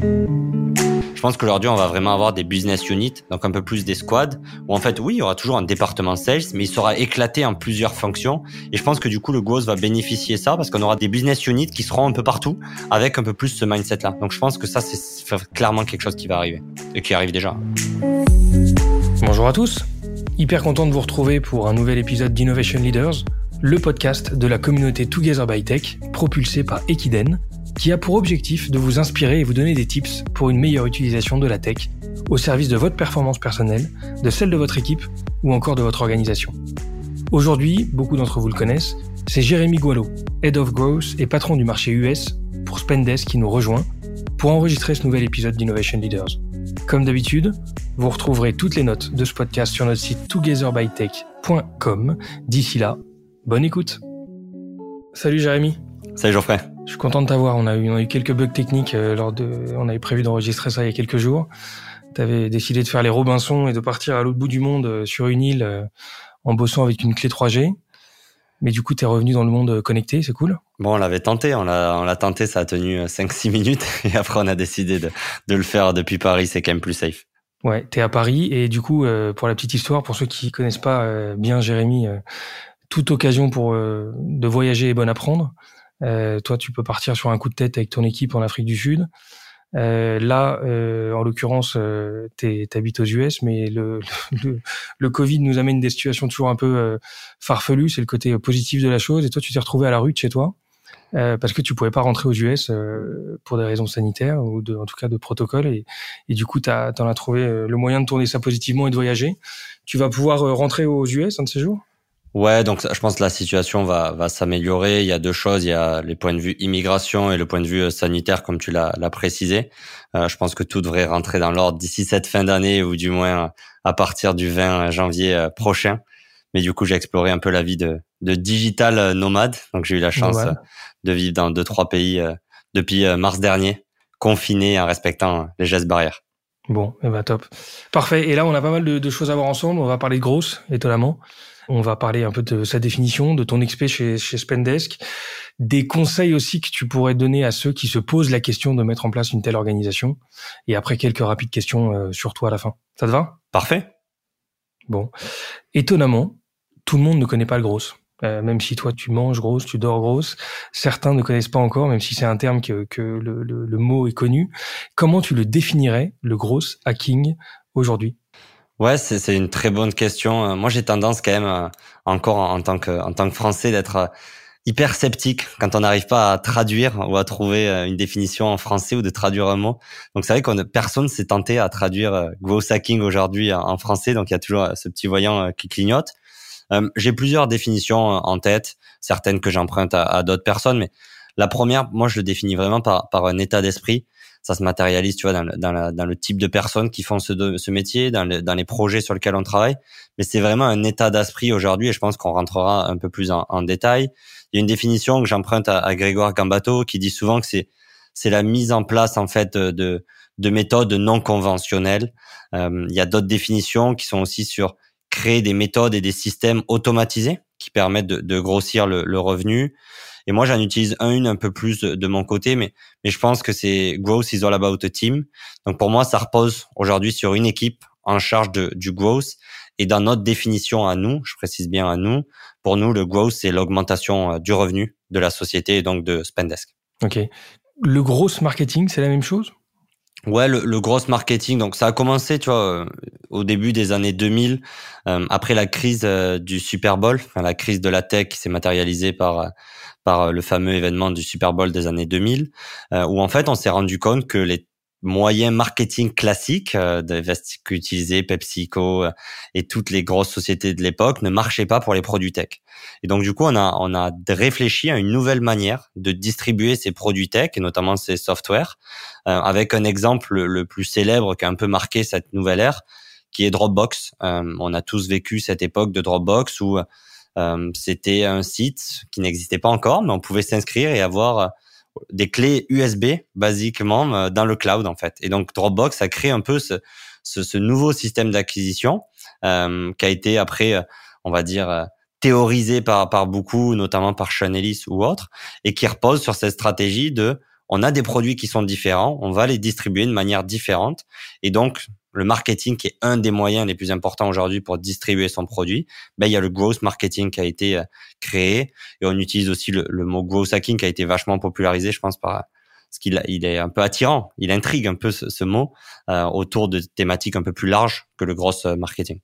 Je pense qu'aujourd'hui, on va vraiment avoir des business units, donc un peu plus des squads, où en fait, oui, il y aura toujours un département sales, mais il sera éclaté en plusieurs fonctions. Et je pense que du coup, le growth va bénéficier ça parce qu'on aura des business units qui seront un peu partout avec un peu plus ce mindset-là. Donc je pense que ça, c'est clairement quelque chose qui va arriver et qui arrive déjà. Bonjour à tous. Hyper content de vous retrouver pour un nouvel épisode d'Innovation Leaders, le podcast de la communauté Together by Tech, propulsé par Equiden qui a pour objectif de vous inspirer et vous donner des tips pour une meilleure utilisation de la tech au service de votre performance personnelle, de celle de votre équipe ou encore de votre organisation. Aujourd'hui, beaucoup d'entre vous le connaissent, c'est Jérémy Gualo, Head of Growth et patron du marché US pour Spendesk qui nous rejoint pour enregistrer ce nouvel épisode d'Innovation Leaders. Comme d'habitude, vous retrouverez toutes les notes de ce podcast sur notre site togetherbytech.com. D'ici là, bonne écoute. Salut Jérémy. Salut Geoffrey. Je suis content de t'avoir. On a eu, on a eu quelques bugs techniques euh, lors de, on avait prévu d'enregistrer ça il y a quelques jours. Tu avais décidé de faire les Robinson et de partir à l'autre bout du monde euh, sur une île euh, en bossant avec une clé 3G. Mais du coup, tu es revenu dans le monde connecté, c'est cool. Bon, on l'avait tenté, on l'a, on l'a tenté, ça a tenu 5-6 minutes et après on a décidé de, de le faire depuis Paris, c'est quand même plus safe. Ouais, tu es à Paris et du coup, pour la petite histoire, pour ceux qui connaissent pas bien Jérémy, toute occasion pour de voyager est bonne à prendre. Euh, toi, tu peux partir sur un coup de tête avec ton équipe en Afrique du Sud. Euh, là, euh, en l'occurrence, euh, tu habites aux US, mais le, le, le, Covid nous amène des situations toujours un peu euh, farfelues. C'est le côté positif de la chose. Et toi, tu t'es retrouvé à la rue de chez toi parce que tu pouvais pas rentrer aux US pour des raisons sanitaires ou de, en tout cas de protocole. Et, du coup, tu as, as trouvé le moyen de tourner ça positivement et de voyager. Tu vas pouvoir rentrer aux US un de ces jours? Ouais, donc je pense que la situation va, va s'améliorer. Il y a deux choses. Il y a les points de vue immigration et le point de vue euh, sanitaire, comme tu l'as précisé. Euh, je pense que tout devrait rentrer dans l'ordre d'ici cette fin d'année ou du moins à partir du 20 janvier euh, prochain. Mais du coup, j'ai exploré un peu la vie de, de digital nomade. Donc j'ai eu la chance de vivre dans deux, trois pays depuis mars dernier, confiné en respectant les gestes barrières. Bon, et eh ben top. Parfait. Et là, on a pas mal de, de choses à voir ensemble. On va parler de grosses, étonnamment. On va parler un peu de sa définition, de ton expé chez, chez Spendesk, des conseils aussi que tu pourrais donner à ceux qui se posent la question de mettre en place une telle organisation, et après quelques rapides questions euh, sur toi à la fin. Ça te va? Parfait. Bon. Étonnamment, tout le monde ne connaît pas le gros. Euh, même si toi tu manges grosse, tu dors grosse, certains ne connaissent pas encore, même si c'est un terme que, que le, le, le, mot est connu. Comment tu le définirais, le gros hacking, aujourd'hui? Ouais, c'est une très bonne question. Euh, moi, j'ai tendance quand même, euh, encore en tant que, en tant que Français, d'être euh, hyper sceptique quand on n'arrive pas à traduire ou à trouver une définition en français ou de traduire un mot. Donc c'est vrai qu'on personne s'est tenté à traduire growth hacking aujourd'hui en français, donc il y a toujours ce petit voyant qui clignote. J'ai plusieurs définitions en tête, certaines que j'emprunte à, à d'autres personnes, mais la première, moi je le définis vraiment par, par un état d'esprit ça se matérialise, tu vois, dans le, type de personnes qui font ce, métier, dans, les projets sur lesquels on travaille. Mais c'est vraiment un état d'esprit aujourd'hui, et je pense qu'on rentrera un peu plus en, détail. Il y a une définition que j'emprunte à, Grégoire Gambato qui dit souvent que c'est la mise en place en fait de de méthodes non conventionnelles. Euh, il y a d'autres définitions qui sont aussi sur créer des méthodes et des systèmes automatisés qui permettent de, de grossir le, le revenu. Et moi, j'en utilise un, une un peu plus de, mon côté, mais, mais je pense que c'est growth is all about a team. Donc pour moi, ça repose aujourd'hui sur une équipe en charge de, du growth. Et dans notre définition à nous, je précise bien à nous, pour nous, le growth, c'est l'augmentation euh, du revenu de la société et donc de Spendesk. OK. Le growth marketing, c'est la même chose? Ouais, le, le gros marketing. Donc ça a commencé, tu vois, euh, au début des années 2000, euh, après la crise du Super Bowl, enfin, la crise de la tech qui s'est matérialisée par par euh, le fameux événement du Super Bowl des années 2000, euh, où en fait on s'est rendu compte que les moyens marketing classiques euh, qu'utilisaient PepsiCo euh, et toutes les grosses sociétés de l'époque ne marchaient pas pour les produits tech. Et donc du coup, on a on a réfléchi à une nouvelle manière de distribuer ces produits tech et notamment ces softwares avec un exemple le plus célèbre qui a un peu marqué cette nouvelle ère qui est Dropbox. on a tous vécu cette époque de Dropbox où euh, c'était un site qui n'existait pas encore, mais on pouvait s'inscrire et avoir euh, des clés USB basiquement euh, dans le cloud en fait. Et donc Dropbox a créé un peu ce, ce, ce nouveau système d'acquisition euh, qui a été après, on va dire, théorisé par, par beaucoup, notamment par Chanelis ou autres, et qui repose sur cette stratégie de on a des produits qui sont différents, on va les distribuer de manière différente. Et donc, le marketing qui est un des moyens les plus importants aujourd'hui pour distribuer son produit, ben, il y a le growth marketing qui a été euh, créé et on utilise aussi le, mot growth hacking qui a été vachement popularisé, je pense, par ce qu'il il est un peu attirant, il intrigue un peu ce, mot euh, autour de thématiques un peu plus larges que le growth marketing.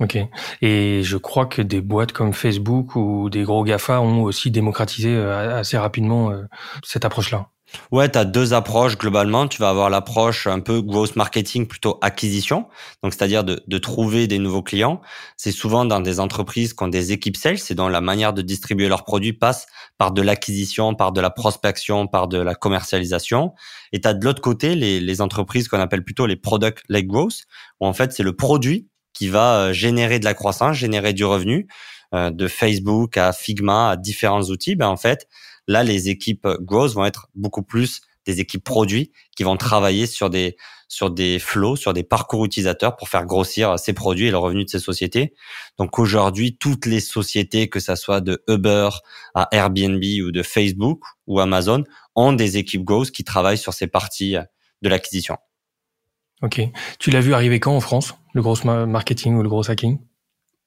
Ok. Et je crois que des boîtes comme Facebook ou des gros GAFA ont aussi démocratisé euh, assez rapidement cette approche-là. Ouais, tu as deux approches globalement. Tu vas avoir l'approche un peu growth marketing, plutôt acquisition, donc c'est-à-dire de, de, trouver des nouveaux clients. C'est souvent dans des entreprises qui ont des équipes sales, c'est dont la manière de distribuer leurs produits passe par de l'acquisition, par de la prospection, par de la commercialisation. Et tu as de l'autre côté les, les entreprises qu'on appelle plutôt les product-led growth, où en fait c'est le produit qui va euh, générer de la croissance, générer du revenu, euh, de Facebook à Figma à différents outils. Ben en fait, Là, les équipes growth vont être beaucoup plus des équipes produits qui vont travailler sur des sur des flows, sur des parcours utilisateurs pour faire grossir ces produits et le revenu de ces sociétés. Donc aujourd'hui, toutes les sociétés, que ça soit de Uber à Airbnb ou de Facebook ou Amazon, ont des équipes growth qui travaillent sur ces parties de l'acquisition. Ok. Tu l'as vu arriver quand en France, le gros marketing ou le gros hacking?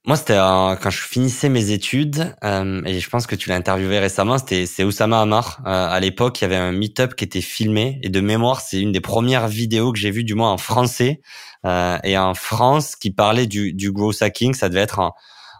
Moi, c'était quand je finissais mes études, euh, et je pense que tu l'as interviewé récemment, c'était c'est Oussama Amar. Euh, à l'époque, il y avait un meet-up qui était filmé, et de mémoire, c'est une des premières vidéos que j'ai vues, du moins en français, euh, et en France, qui parlait du, du growth hacking. Ça devait être en,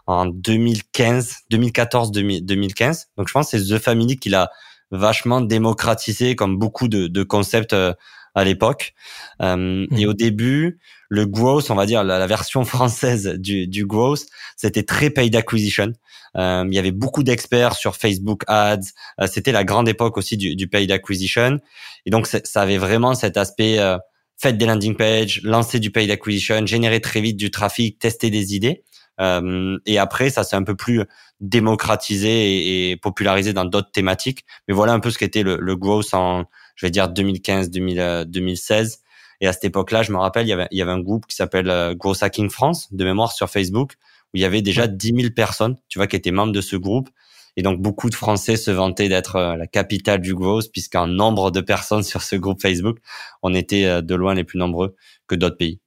en 2015, 2014, 2015. Donc, je pense que c'est The Family qui l'a vachement démocratisé, comme beaucoup de, de concepts euh, à l'époque. Euh, Et mmh. au début, le growth, on va dire la, version française du, du growth, c'était très paid acquisition. Euh, il y avait beaucoup d'experts sur Facebook Ads. Euh, c'était la grande époque aussi du, du paid acquisition. Et donc, ça avait vraiment cet aspect euh, faites des landing pages, lancer du paid acquisition, générer très vite du trafic, tester des idées. Euh, et après, ça s'est un peu plus démocratisé et, et popularisé dans d'autres thématiques. Mais voilà un peu ce qu'était le, le growth en, je vais dire 2015, 2016. Et à cette époque-là, je me rappelle, il y avait, il y avait un groupe qui s'appelle euh, Growth Hacking France, de mémoire sur Facebook, où il y avait déjà 10 000 personnes, tu vois, qui étaient membres de ce groupe. Et donc, beaucoup de Français se vantaient d'être euh, la capitale du growth, puisqu'en nombre de personnes sur ce groupe Facebook, on était euh, de loin les plus nombreux que d'autres pays.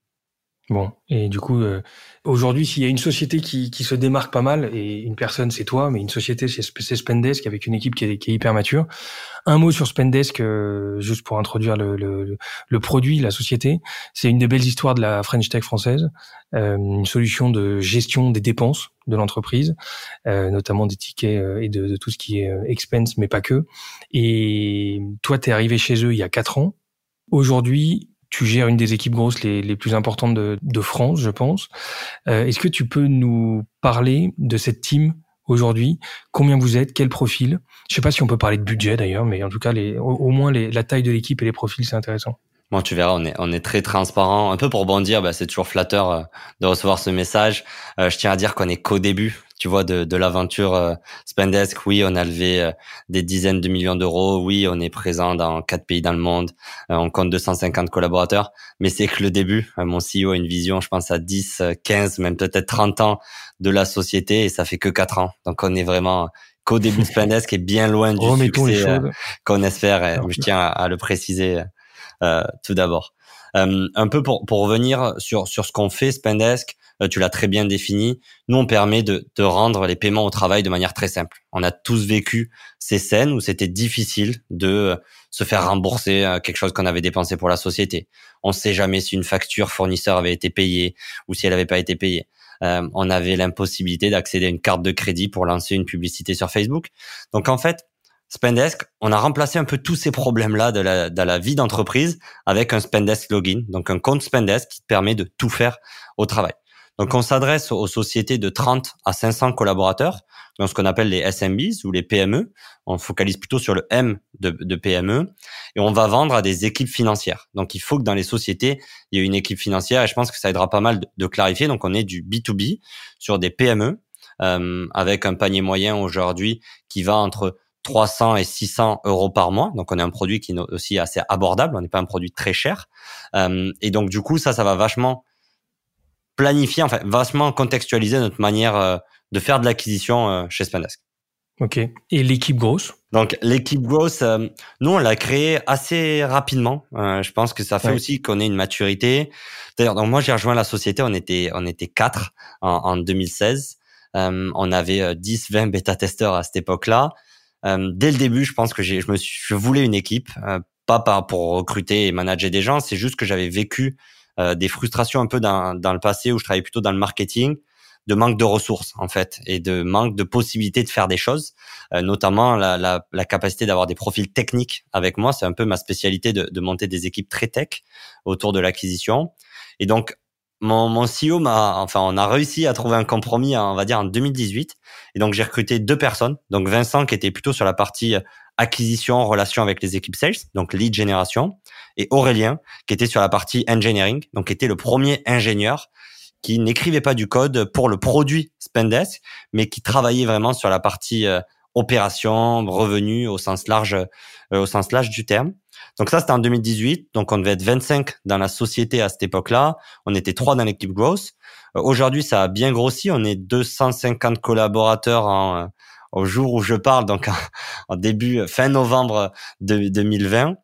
Bon, et du coup, Aujourd'hui, s'il y a une société qui, qui, se démarque pas mal, et une personne c'est toi, mais une société c'est Spendesk avec une équipe qui est, qui est, hyper mature. Un mot sur Spendesk, euh, juste pour introduire le, le, le, produit, la société. C'est une des belles histoires de la French Tech française, euh, une solution de gestion des dépenses de l'entreprise, euh, notamment des tickets euh, et de, de, tout ce qui est euh, expense, mais pas que. Et toi, tu es arrivé chez eux il y a quatre ans. Aujourd'hui, tu gères une des équipes grosses les, plus importantes de, France, je pense. Euh, Est-ce que tu peux nous parler de cette team aujourd'hui? Combien vous êtes? Quel profil? Je sais pas si on peut parler de budget d'ailleurs, mais en tout cas, les, au, moins la taille de l'équipe et les profils, c'est intéressant. Bon, tu verras, on est, on est très transparent. Un peu pour bondir, bah, c'est toujours flatteur euh, de recevoir ce message. Euh, je tiens à dire qu'on est qu'au début tu vois, de, de l'aventure euh, Spendesk. Oui, on a levé euh, des dizaines de millions d'euros. Oui, on est présent dans quatre pays dans le monde. Euh, on compte 250 collaborateurs. Mais c'est que le début. mon CEO a une vision, je pense, à 10, 15, même peut-être 30 ans de la société et ça fait que quatre ans. Donc, on est vraiment qu'au début de Spendesk et bien loin du succès qu'on espère. je tiens à, le préciser tout d'abord. un peu pour, pour revenir sur, sur ce qu'on fait, Spendesk, euh, tu l'as très bien défini. Nous, on permet de, de rendre les paiements au travail de manière très simple. On a tous vécu ces scènes où c'était difficile de euh, se faire rembourser euh, quelque chose qu'on avait dépensé pour la société. On ne sait jamais si une facture fournisseur avait été payée ou si elle n'avait pas été payée. on avait l'impossibilité d'accéder à une carte de crédit pour lancer une publicité sur Facebook. Donc en fait, Spendesk, on a remplacé un peu tous ces problèmes-là de la, de la vie d'entreprise avec un Spendesk login, donc un compte Spendesk qui te permet de tout faire au travail. Donc, on s'adresse aux sociétés de 30 à 500 collaborateurs, dans ce qu'on appelle les SMBs ou les PME. On focalise plutôt sur le M de, PME et on va vendre à des équipes financières. Donc, il faut que dans les sociétés, il y ait une équipe financière et je pense que ça aidera pas mal de, clarifier. Donc, on est du B2B sur des PME euh, avec un panier moyen aujourd'hui qui va entre 300 et 600 euros par mois. Donc, on est un produit qui est aussi assez abordable. On n'est pas un produit très cher. Euh, et donc, du coup, ça, ça va vachement planifier, enfin, vachement contextualiser notre manière euh, de faire de l'acquisition euh, chez Spendesk. Ok. Et l'équipe grosse? Donc l'équipe grosse, euh, nous on l'a créée assez rapidement. Euh, je pense que ça fait aussi qu'on ait une maturité. D'ailleurs, donc moi j'ai rejoint la société, on était on était quatre en, en 2016. Euh, on avait 10, 20 bêta testeurs à cette époque-là. dès le début, je pense que j'ai, je me suis, je voulais une équipe, pas pour recruter et manager des gens. C'est juste que j'avais vécu des frustrations un peu dans, dans le passé où je travaillais plutôt dans le marketing de manque de ressources en fait et de manque de possibilités de faire des choses, euh, notamment la, la, la capacité d'avoir des profils techniques avec moi. C'est un peu ma spécialité de, de monter des équipes très tech autour de l'acquisition. Et donc mon, mon CEO m'a, enfin, on a réussi à trouver un compromis, on va dire en 2018. Et donc j'ai recruté deux personnes. Donc Vincent qui était plutôt sur la partie acquisition, relation avec les équipes sales, donc lead génération, et Aurélien qui était sur la partie engineering, donc qui était le premier ingénieur qui n'écrivait pas du code pour le produit Spendesk, mais qui travaillait vraiment sur la partie euh, opération, revenu au sens large, euh, au sens large du terme. Donc ça, c'était en 2018. Donc on devait être 25 dans la société à cette époque-là. On était trois dans l'équipe growth. Euh, aujourd'hui, ça a bien grossi. On est 250 collaborateurs en, au jour où je parle, donc en, début, fin novembre de, 2020.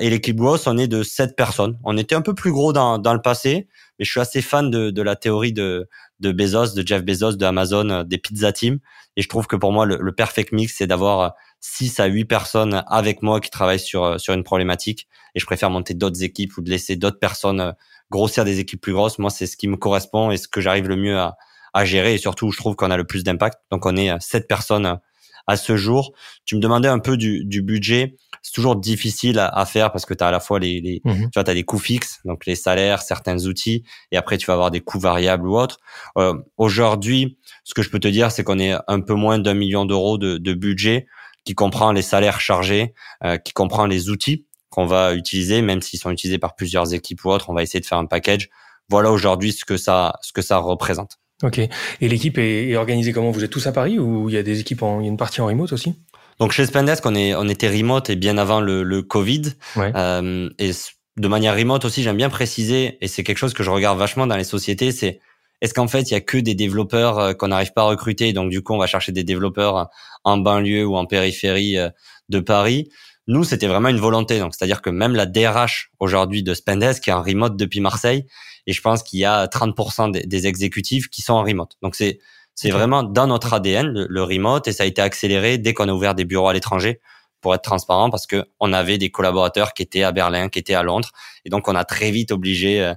et l'équipe growth, on est de 7 personnes. On était un peu plus gros dans, dans le passé, mais je suis assez fan de, de la théorie de, de Bezos, de Jeff Bezos, de Amazon, euh, des pizza team. Et je trouve que pour moi, le, le perfect mix, c'est d'avoir 6 à 8 personnes avec moi qui travaillent sur, euh, sur une problématique. Et je préfère monter d'autres équipes ou de laisser d'autres personnes euh, grossir des équipes plus grosses. Moi, c'est ce qui me correspond et ce que j'arrive le mieux à, à gérer. Et surtout, je trouve qu'on a le plus d'impact. Donc, on est 7 personnes à ce jour. Tu me demandais un peu du, du budget c'est toujours difficile à, faire parce que tu as à la fois les, les mhm. tu vois, as des coûts fixes, donc les salaires, certains outils, et après tu vas avoir des coûts variables ou autres. Euh, Aujourd'hui, ce que je peux te dire, c'est qu'on est un peu moins d'un million d'euros de, de, budget qui comprend les salaires chargés, euh, qui comprend les outils qu'on va utiliser, même s'ils sont utilisés par plusieurs équipes ou autres, on va essayer de faire un package. Voilà aujourd'hui ce que ça, ce que ça représente. Ok. Et l'équipe est, est organisée comment? Vous êtes tous à Paris ou il y a des équipes en, il y a une partie en remote aussi? Donc chez Spendesk, on, est, on était remote et bien avant le, le Covid. Euh, et de manière remote aussi, j'aime bien préciser, et c'est quelque chose que je regarde vachement dans les sociétés, c'est est-ce qu'en fait, il y a que des développeurs euh, qu'on n'arrive pas à recruter, donc du coup, on va chercher des développeurs en banlieue ou en périphérie euh, de Paris? Nous, c'était vraiment une volonté. Donc, c'est-à-dire que même la DRH aujourd'hui de Spendesk est en remote depuis Marseille, et je pense qu'il y a 30% des, des exécutifs qui sont en remote. Donc, c'est c'est vraiment dans notre ADN, le, remote, et ça a été accéléré dès qu'on a ouvert des bureaux à l'étranger pour être transparent parce que on avait des collaborateurs qui étaient à Berlin, qui étaient à Londres, et donc on a très vite obligé, euh,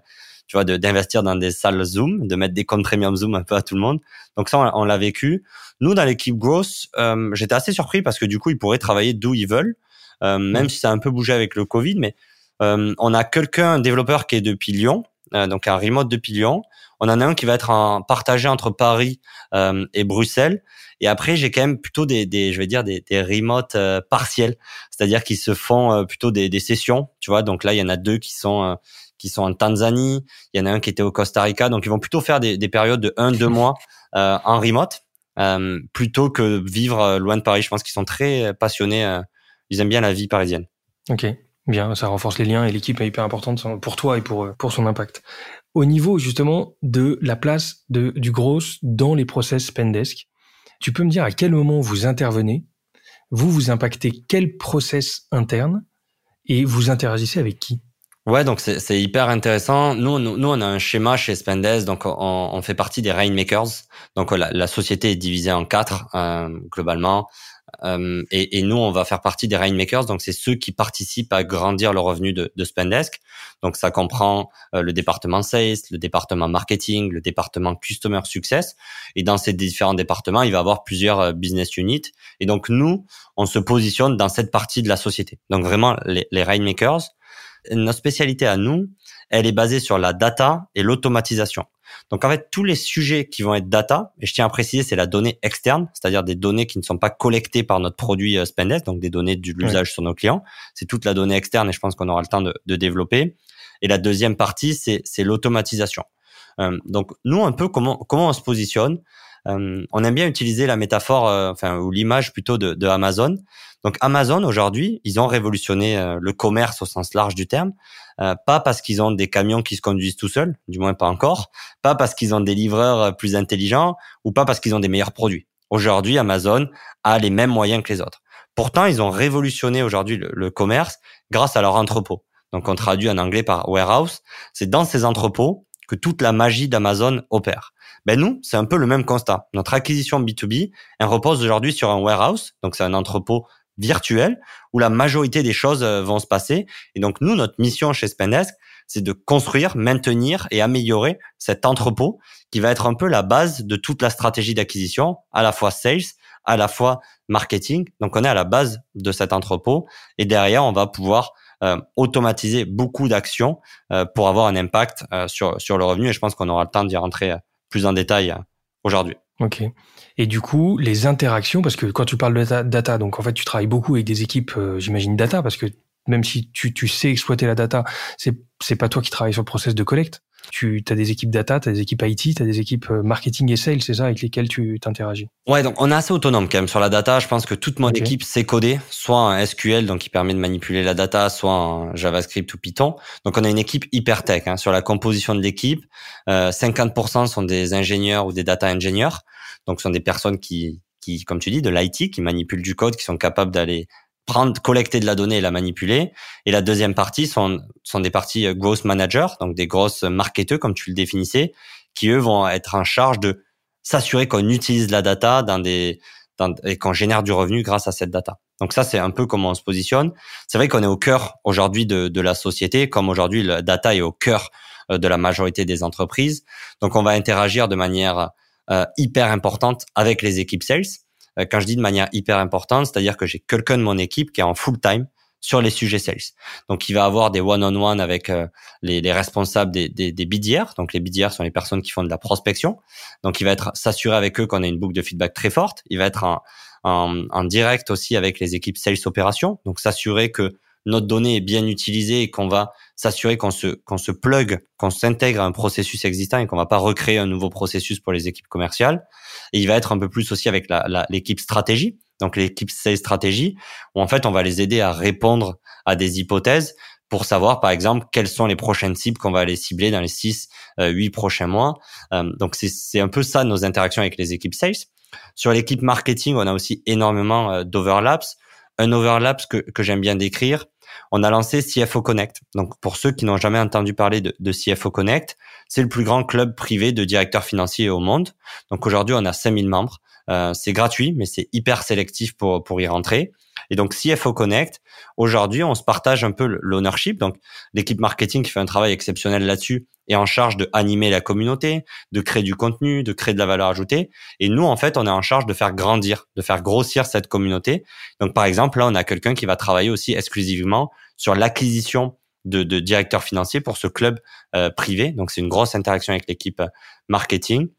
tu vois, d'investir dans des salles Zoom, de mettre des comptes premium Zoom un peu à tout le monde. Donc ça, on, l'a vécu. Nous, dans l'équipe Growth, euh, j'étais assez surpris parce que du coup, ils pourraient travailler d'où ils veulent, euh, même si ça a un peu bougé avec le Covid, mais on a quelqu'un, un développeur qui est depuis Lyon, donc un remote depuis Lyon. On en a un qui va être en, partagé entre Paris euh, et Bruxelles. Et après, j'ai quand même plutôt des, des, je vais dire des, des remotes euh, partiels, c'est-à-dire qu'ils se font euh, plutôt des, des, sessions, tu vois. Donc là, il y en a deux qui sont qui sont en Tanzanie. Il y en a un qui était au Costa Rica. Donc ils vont plutôt faire des, des périodes de un deux mois en remote plutôt que vivre loin de Paris. Je pense qu'ils sont très passionnés. Ils aiment bien la vie parisienne. Ok. Bien, ça renforce les liens et l'équipe est hyper importante pour toi et pour, pour son impact au niveau justement de la place de, du gros dans les process Pendesk. Tu peux me dire à quel moment vous intervenez, vous vous impactez quel process interne? Et vous interagissez avec qui? Ouais, donc c'est hyper intéressant. Nous, nous, on a un schéma chez Spendesk, donc on, on fait partie des Rainmakers. Donc la, la, société est divisée en quatre euh, globalement. Euh, et, et, nous, on va faire partie des Rainmakers, donc c'est ceux qui participent à grandir le revenu de, de Spendesk. Donc ça comprend euh, le département Sales, le département Marketing, le département Customer Success. Et dans ces différents départements, il va avoir plusieurs euh, business units. Et donc nous, on se positionne dans cette partie de la société. Donc vraiment, les, les Rainmakers, notre spécialité à nous, elle est basée sur la data et l'automatisation. Donc en fait, tous les sujets qui vont être data, et je tiens à préciser, c'est la donnée externe, c'est-à-dire des données qui ne sont pas collectées par notre produit euh, Spendesk, donc des données de l'usage sur nos clients. C'est toute la donnée externe et je pense qu'on aura le temps de, de développer. Et la deuxième partie, c'est l'automatisation. Euh, donc nous, un peu comment comment on se positionne? Euh, on aime bien utiliser la métaphore, euh, enfin ou l'image plutôt de, de, Amazon. Donc Amazon aujourd'hui, ils ont révolutionné euh, le commerce au sens large du terme. pas parce qu'ils ont des camions qui se conduisent tout seuls, du moins pas encore. Pas parce qu'ils ont des livreurs plus intelligents ou pas parce qu'ils ont des meilleurs produits. aujourd'hui, Amazon a les mêmes moyens que les autres. Pourtant, ils ont révolutionné aujourd'hui le, commerce grâce à leur entrepôt. Donc, on traduit en anglais par warehouse. C'est dans ces entrepôts que toute la magie d'Amazon opère. Ben nous, c'est un peu le même constat. Notre acquisition B2B, elle repose aujourd'hui sur un warehouse, donc c'est un entrepôt virtuel où la majorité des choses euh, vont se passer. Et donc nous, notre mission chez Spendesk, c'est de construire, maintenir et améliorer cet entrepôt qui va être un peu la base de toute la stratégie d'acquisition, à la fois sales, à la fois marketing. Donc on est à la base de cet entrepôt et derrière on va pouvoir euh, automatiser beaucoup d'actions euh, pour avoir un impact euh, sur sur le revenu et je pense qu'on aura le temps d'y rentrer plus en détail aujourd'hui. Ok. Et du coup, les interactions, parce que quand tu parles de data, donc en fait, tu travailles beaucoup avec des équipes, j'imagine data, parce que même si tu, tu sais exploiter la data, c'est c'est pas toi qui travailles sur le process de collecte. Tu as des équipes data, tu as des équipes IT, tu as des équipes euh, marketing et sales, c'est ça avec lesquelles tu t'interagis? Ouais, donc on est assez autonome quand même sur la data. Je pense que toute mon équipe sait coder, soit un SQL donc qui permet de manipuler la data, soit un JavaScript ou Python. Donc on a une équipe hyper tech hein. sur la composition de l'équipe. Euh, 50% sont des ingénieurs ou des data engineers. Donc ce sont des personnes qui qui, comme tu dis, de l'IT, qui manipulent du code, qui sont capables d'aller prendre, collecter de la donnée et la manipuler. Et la deuxième partie sont, sont des parties euh, growth managers, donc des grosses marketeurs, comme tu le définissais, qui eux vont être en charge de s'assurer qu'on utilise la data dans des, dans, et qu'on génère du revenu grâce à cette data. Donc ça, c'est un peu comment on se positionne. C'est vrai qu'on est au cœur aujourd'hui de, de la société, comme aujourd'hui la data est au cœur euh, de la majorité des entreprises. Donc on va interagir de manière euh, hyper importante avec les équipes sales quand je dis de manière hyper importante, c'est-à-dire que j'ai quelqu'un de mon équipe qui est en full time sur les sujets sales. Donc, il va avoir des one-on-one avec euh, les, les, responsables des, des, des BDR. Donc, les BDR sont les personnes qui font de la prospection. Donc, il va être s'assurer avec eux qu'on a une boucle de feedback très forte. Il va être en, en, en direct aussi avec les équipes sales opérations. Donc, s'assurer que notre donnée est bien utilisée et qu'on va s'assurer qu'on se qu'on se plug, qu'on s'intègre à un processus existant et qu'on va pas recréer un nouveau processus pour les équipes commerciales. Il va être un peu plus aussi avec l'équipe stratégie, donc l'équipe sales stratégie, où en fait on va les aider à répondre à des hypothèses pour savoir par exemple quelles sont les prochaines cibles qu'on va aller cibler dans les 6 euh, 8 prochains mois. Euh, donc c'est c'est un peu ça nos interactions avec les équipes sales. Sur l'équipe marketing, on a aussi énormément euh, d'overlaps. Un overlap que, que j'aime bien décrire, on a lancé CFO Connect. Donc pour ceux qui n'ont jamais entendu parler de, CFO Connect, c'est le plus grand club privé de directeurs financiers au monde. Donc aujourd'hui, on a 5000 membres. Euh, c'est gratuit, mais c'est hyper sélectif pour, pour y rentrer. Et donc CFO Connect, aujourd'hui, on se partage un peu l'ownership. Donc l'équipe marketing qui fait un travail exceptionnel là-dessus est en charge de animer la communauté, de créer du contenu, de créer de la valeur ajoutée. Et nous, en fait, on est en charge de faire grandir, de faire grossir cette communauté. Donc par exemple, là, on a quelqu'un qui va travailler aussi exclusivement sur l'acquisition de, de directeurs financiers pour ce club euh, privé. Donc c'est une grosse interaction avec l'équipe marketing.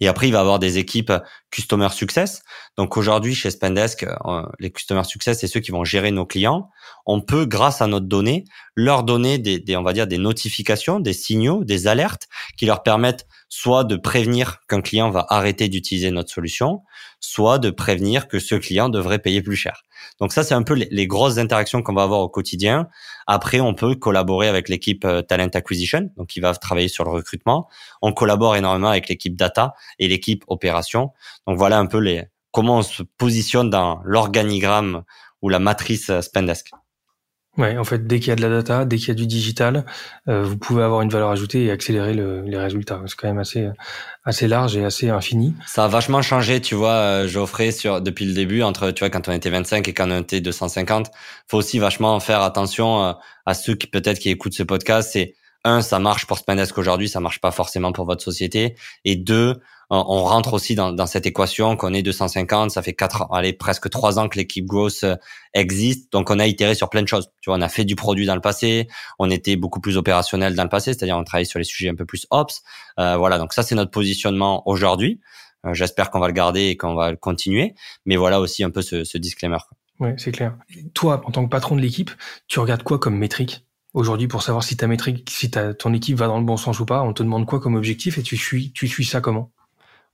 Et après, il va avoir des équipes Customer Success. Donc aujourd'hui, chez Spendesk, euh, les Customer Success, c'est ceux qui vont gérer nos clients. On peut, grâce à notre donnée, leur donner des, des, on va dire, des notifications, des signaux, des alertes qui leur permettent soit de prévenir qu'un client va arrêter d'utiliser notre solution, soit de prévenir que ce client devrait payer plus cher. Donc ça, c'est un peu les, grosses interactions qu'on va avoir au quotidien. Après, on peut collaborer avec l'équipe euh, Talent Acquisition, donc qui va travailler sur le recrutement. On collabore énormément avec l'équipe Data et l'équipe Opération. Donc voilà un peu les comment on se positionne dans l'organigramme ou la matrice Spendesk. Ouais, en fait, dès qu'il y a de la data, dès qu'il y a du digital, euh, vous pouvez avoir une valeur ajoutée et accélérer les résultats. C'est quand même assez assez large et assez infini. Ça a vachement changé, tu vois, euh, Geoffrey, sur depuis le début entre tu vois quand on était 25 et quand on était 250. Faut aussi vachement faire attention euh, à ceux qui peut-être qui écoutent ce podcast. C'est un, ça marche pour Spendesk aujourd'hui, ça marche pas forcément pour votre société. Et deux, on rentre aussi dans, dans cette équation qu'on est 250, ça fait quatre, allez, presque trois ans que l'équipe Growth euh, existe, donc on a itéré sur plein de choses. Tu vois, on a fait du produit dans le passé, on était beaucoup plus opérationnel dans le passé, c'est-à-dire on travaille sur les sujets un peu plus ops. Euh, voilà, donc ça c'est notre positionnement aujourd'hui. Euh, j'espère qu'on va le garder et qu'on va le continuer, mais voilà aussi un peu ce, ce disclaimer. Oui, c'est clair. Toi, en tant que patron de l'équipe, tu regardes quoi comme métrique aujourd'hui pour savoir si ta métrique, si ta, ton équipe va dans le bon sens ou pas? On te demande quoi comme objectif et tu suis, tu suis ça comment?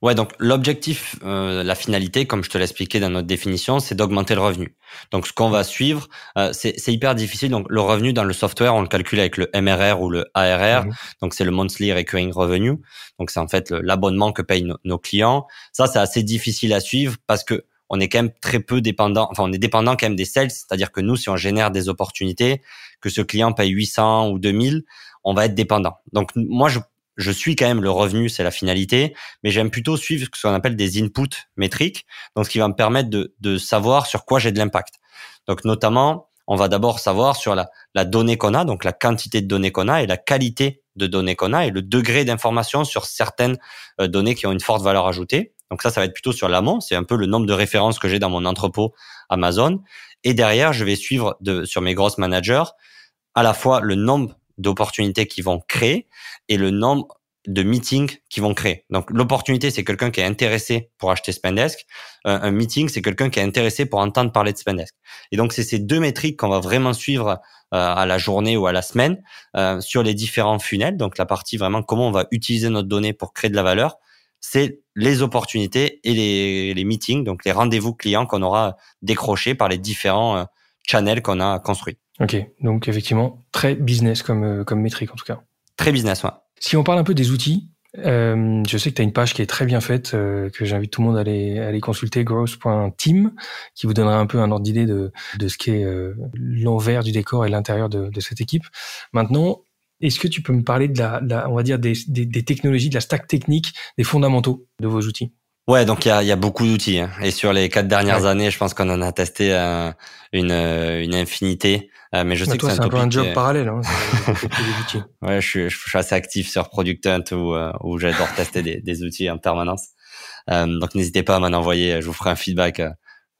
Ouais, donc l'objectif, euh, la finalité, comme je te l'ai expliqué dans notre définition, c'est d'augmenter le revenu. Donc ce qu'on va suivre, euh, c'est hyper difficile. Donc le revenu dans le software, on le calcule avec le MRR ou le ARR. Mhm. Donc c'est le monthly recurring revenue. Donc c'est en fait l'abonnement que payent nos clients. Ça, c'est assez difficile à suivre parce que on est quand même très peu dépendant. Enfin, on est dépendant quand même des sales. C'est-à-dire que nous, si on génère des opportunités, que ce client paye 800 ou 2000, on va être dépendant. Donc moi, je je suis quand même le revenu, c'est la finalité, mais j'aime plutôt suivre ce qu'on appelle des inputs métriques, donc ce qui va me permettre de, de savoir sur quoi j'ai de l'impact. Donc notamment, on va d'abord savoir sur la, la donnée qu'on a, donc la quantité de données qu'on a et la qualité de données qu'on a et le degré d'information sur certaines euh, données qui ont une forte valeur ajoutée. Donc ça, ça va être plutôt sur l'amont, c'est un peu le nombre de références que j'ai dans mon entrepôt Amazon. Et derrière, je vais suivre de, sur mes grosses managers à la fois le nombre d'opportunités qui vont créer et le nombre de meetings qui vont créer. Donc l'opportunité, c'est quelqu'un qui est intéressé pour acheter Spendesk. un meeting, c'est quelqu'un qui est intéressé pour entendre parler de Spendesk. Et donc c'est ces deux métriques qu'on va vraiment suivre euh, à la journée ou à la semaine euh, sur les différents funnels. Donc la partie vraiment comment on va utiliser notre donnée pour créer de la valeur, c'est les opportunités et les, les meetings, donc les rendez-vous clients qu'on aura décrochés par les différents channels qu'on a construits. Ok, donc effectivement, très business comme, euh, comme métrique en tout cas. Très business, ouais. Si on parle un peu des outils, euh, je sais que tu as une page qui est très bien faite, euh, que j'invite tout le monde à aller, à aller consulter, growth.team, qui vous donnera un peu un ordre d'idée de, de ce qu'est euh, l'envers du décor et l'intérieur de, de, cette équipe. Maintenant, est-ce que tu peux me parler de la, la on va dire, des, des, des, technologies, de la stack technique, des fondamentaux de vos outils? Ouais, donc il y a, y a, beaucoup d'outils. Hein. Et sur les quatre dernières années, je pense qu'on en a testé euh, une, une infinité. Euh, mais je sais que c'est un, peu un job parallèle. Hein, ouais, je suis, je suis assez actif sur Product Hunt où, euh, où j'adore tester des, des, outils en permanence. Euh, donc n'hésitez pas à m'en envoyer, je vous ferai un feedback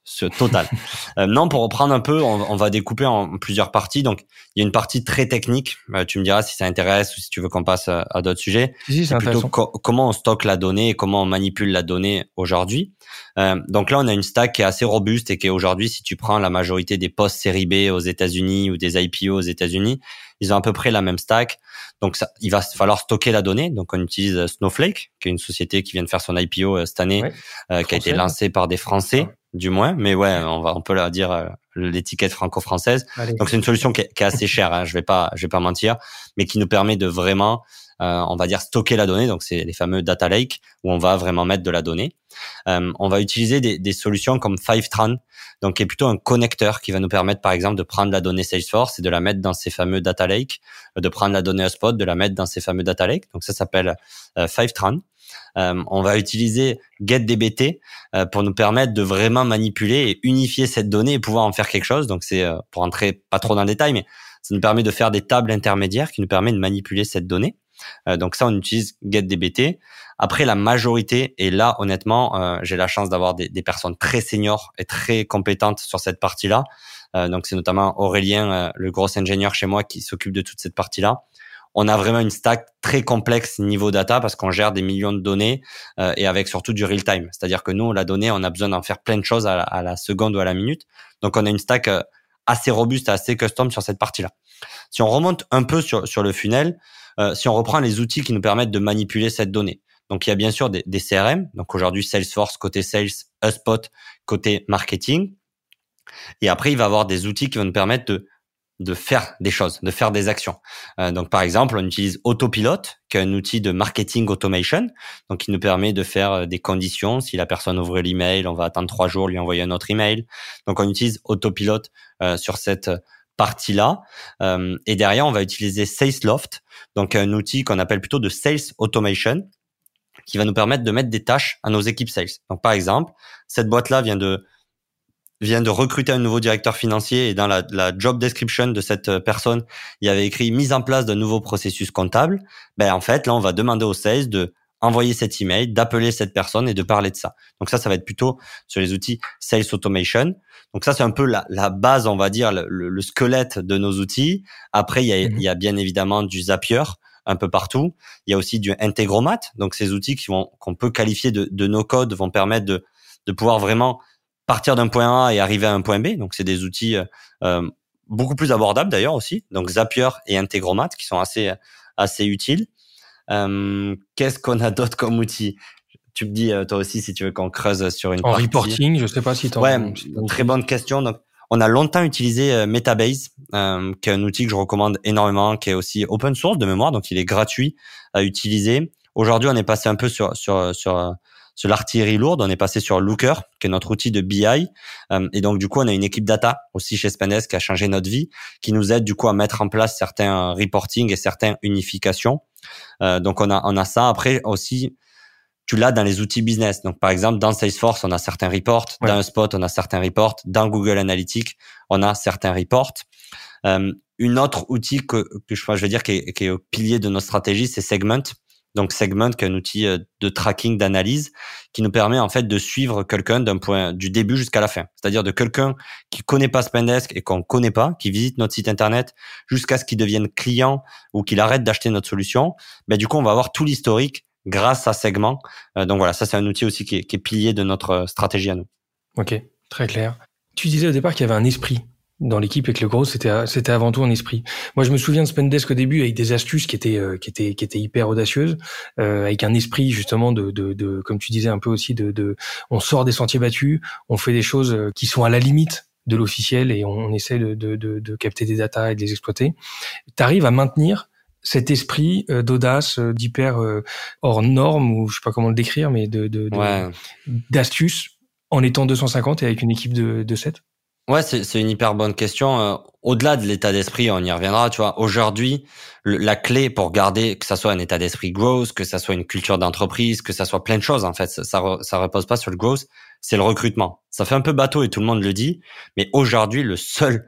ce total. euh, non, pour reprendre un peu, on, on, va découper en plusieurs parties. Donc, il y a une partie très technique. Euh, tu me diras si ça intéresse ou si tu veux qu'on passe à, à d'autres sujets. Si, c'est plutôt comment on stocke la donnée et comment on manipule la donnée aujourd'hui. Euh, donc là, on a une stack qui est assez robuste et qui est aujourd'hui, si tu prends la majorité des postes série B aux États-Unis ou des IPO aux États-Unis, ils ont à peu près la même stack. Donc, ça, il va falloir stocker la donnée. Donc, on utilise Snowflake, qui est une société qui vient de faire son IPO euh, cette année, euh, qui a été lancée par des Français du moins. Mais ouais, on va, on peut leur dire euh, l'étiquette franco-française. Donc c'est une solution qui est, assez chère. Hein, je vais pas, je vais pas mentir, mais qui nous permet de vraiment, euh, on va dire stocker la donnée. Donc c'est les fameux data lake où on va vraiment mettre de la donnée. Euh, on va utiliser des, des, solutions comme Fivetran, donc qui est plutôt un connecteur qui va nous permettre par exemple de prendre la donnée Salesforce et de la mettre dans ces fameux data lake, de prendre la donnée HubSpot, de la mettre dans ces fameux data lake. Donc ça s'appelle Fivetran. Euh, on va utiliser GetDBT euh, pour nous permettre de vraiment manipuler et unifier cette donnée et pouvoir en faire quelque chose. Donc c'est euh, pour entrer pas trop dans le détail, mais ça nous permet de faire des tables intermédiaires qui nous permettent de manipuler cette donnée. donc ça, on utilise GetDBT. Après, la majorité, et là, honnêtement, j'ai la chance d'avoir des, personnes très seniors et très compétentes sur cette partie-là. donc c'est notamment Aurélien, le gros ingénieur chez moi, qui s'occupe de toute cette partie-là on a vraiment une stack très complexe niveau data parce qu'on gère des millions de données euh, et avec surtout du real time. C'est-à-dire que nous, la donnée, on a besoin d'en faire plein de choses à la, seconde ou à la minute. Donc, on a une stack euh, assez robuste, assez custom sur cette partie-là. Si on remonte un peu sur, sur le funnel, euh, si on reprend les outils qui nous permettent de manipuler cette donnée. Donc, il y a bien sûr des, des CRM. Donc, aujourd'hui, Salesforce côté sales, HubSpot côté marketing. Et après, il va y avoir des outils qui vont nous permettre de de faire des choses, de faire des actions. Euh, donc par exemple, on utilise Autopilot, qui est un outil de marketing automation, donc qui nous permet de faire euh, des conditions. Si la personne ouvre l'email, on va attendre trois jours, lui envoyer un autre email. Donc on utilise Autopilot euh, sur cette partie-là. Euh, et derrière, on va utiliser SalesLoft, donc un outil qu'on appelle plutôt de sales automation, qui va nous permettre de mettre des tâches à nos équipes sales. Donc par exemple, cette boîte-là vient de vient de recruter un nouveau directeur financier et dans la, la, job description de cette euh, personne, il y avait écrit mise en place d'un nouveau processus comptable. Ben en fait, là, on va demander au sales de envoyer cet email, d'appeler cette personne et de parler de ça. Donc ça, ça va être plutôt sur les outils Sales Automation. Donc ça, c'est un peu la, la, base, on va dire, le, le, squelette de nos outils. Après, il y, a, mhm. il y a bien évidemment du Zapier un peu partout. Il y a aussi du Integromat. Donc ces outils qui vont qu'on peut qualifier de, de no code vont permettre de, de pouvoir vraiment partir d'un point A et arriver à un point B. Donc, c'est des outils euh, euh, beaucoup plus abordables d'ailleurs aussi. Donc, Zapier et Integromat qui sont assez assez utiles. Euh, Qu'est-ce qu'on a d'autre comme outils tu me dis toi aussi si tu veux qu'on creuse sur une en reporting, je sais pas si tu Ouais, très bonne question. Donc on a longtemps utilisé Metabase, euh, qui est un outil que je recommande énormément, qui est aussi open source de mémoire, donc il est gratuit à utiliser. Aujourd'hui, on est passé un peu sur sur sur sur l'artillerie lourde, on est passé sur Looker, qui est notre outil de BI. Euh, et donc, du coup, on a une équipe data aussi chez Spendesk qui a changé notre vie, qui nous aide du coup à mettre en place certains reporting et certaines unifications. Euh, donc, on a, on a ça. Après, aussi, tu l'as dans les outils business. Donc, par exemple, dans Salesforce, on a certains reports. Dans Spot, on a certains reports. Dans Google Analytics, on a certains reports. Euh, une autre outil que, que je, je vais dire qui est, qui est au pilier de notre stratégie, c'est Segment. Donc Segment, qui est un outil euh, de tracking, d'analyse, qui nous permet en fait de suivre quelqu'un d'un point du début jusqu'à la fin. C'est-à-dire de quelqu'un qui connaît pas Spendesk et qu'on connaît pas, qui visite notre site internet jusqu'à ce qu'il devienne client ou qu'il arrête d'acheter notre solution. Ben du coup, on va avoir tout l'historique grâce à Segment. Euh, donc voilà, ça c'est un outil aussi qui est, qui est pilier de notre euh, stratégie à nous. Ok, très clair. Tu disais au départ qu'il y avait un esprit dans l'équipe et que le gros c'était c'était avant tout un esprit. Moi je me souviens de Spendesk au début avec des astuces qui étaient euh, qui étaient qui étaient hyper audacieuses euh, avec un esprit justement de, de, de comme tu disais un peu aussi de, de on sort des sentiers battus, on fait des choses euh, qui sont à la limite de l'officiel et on, essaie de, de, de, capter des datas et de les exploiter. Tu arrives à maintenir cet esprit d'audace, d'hyper hors norme ou je sais pas comment le décrire mais de d'astuces en étant 250 et avec une équipe de, de 7 Ouais, c'est une hyper bonne question. Euh, au-delà de l'état d'esprit, on y reviendra. Tu vois, aujourd'hui, la clé pour garder que ça soit un état d'esprit growth, que ça soit une culture d'entreprise, que ça soit plein de choses en fait, ça ça, repose pas sur le growth, c'est le recrutement. Ça fait un peu bateau et tout le monde le dit, mais aujourd'hui, le seul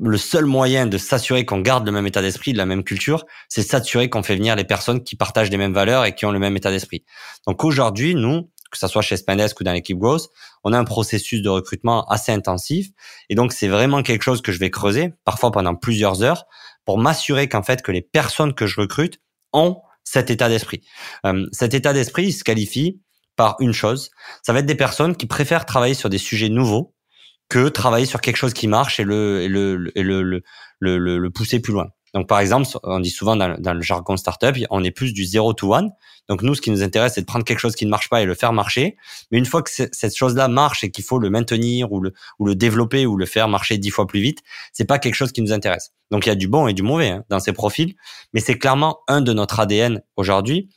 le seul moyen de s'assurer qu'on garde le même état d'esprit, de la même culture, c'est s'assurer qu'on fait venir les personnes qui partagent les mêmes valeurs et qui ont le même état d'esprit. Donc aujourd'hui, nous, que ça soit chez Spendesk ou dans l'équipe Growth, on a un processus de recrutement assez intensif. Et donc, c'est vraiment quelque chose que je vais creuser, parfois pendant plusieurs heures, pour m'assurer qu'en fait, que les personnes que je recrute ont cet état d'esprit. Euh, cet état d'esprit, se qualifie par une chose. Ça va être des personnes qui préfèrent travailler sur des sujets nouveaux que travailler sur quelque chose qui marche et le, et le, et le, le, le, le pousser plus loin. Donc, par exemple, on dit souvent dans, le jargon startup, on est plus du zero to one. Donc, nous, ce qui nous intéresse, c'est de prendre quelque chose qui ne marche pas et le faire marcher. Mais une fois que cette chose-là marche et qu'il faut le maintenir ou le, ou le développer ou le faire marcher dix fois plus vite, c'est pas quelque chose qui nous intéresse. Donc, il y a du bon et du mauvais hein, dans ces profils, mais c'est clairement un de notre ADN aujourd'hui.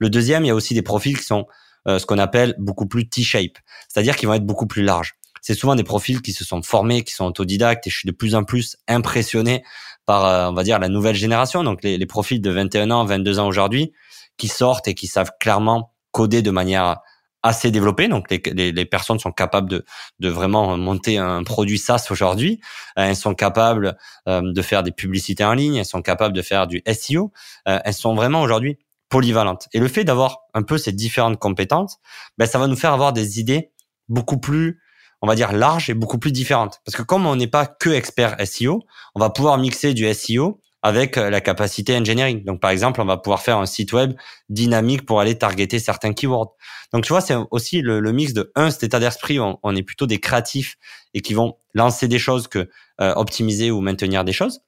Le deuxième, il y a aussi des profils qui sont euh, ce qu'on appelle beaucoup plus T-shape, c'est-à-dire qu'ils vont être beaucoup plus larges c'est souvent des profils qui se sont formés, qui sont autodidactes, et je suis de plus en plus impressionné par, euh, on va dire, la nouvelle génération, donc les, les profils de 21 ans, 22 ans aujourd'hui, qui sortent et qui savent clairement coder de manière assez développée. Donc les, les, personnes sont capables de, de vraiment monter un produit SaaS aujourd'hui. Euh, elles sont capables euh, de faire des publicités en ligne. Elles sont capables de faire du SEO. elles sont vraiment aujourd'hui polyvalentes. Et le fait d'avoir un peu ces différentes compétences, ben, ça va nous faire avoir des idées beaucoup plus on va dire, large et beaucoup plus différente. Parce que comme on n'est pas que expert SEO, on va pouvoir mixer du SEO avec euh, la capacité engineering. Donc, par exemple, on va pouvoir faire un site web dynamique pour aller targeter certains keywords. Donc, tu vois, c'est aussi le, mix de un, cet état d'esprit, on, on, est plutôt des créatifs et qui vont lancer des choses que euh, optimiser ou maintenir des choses.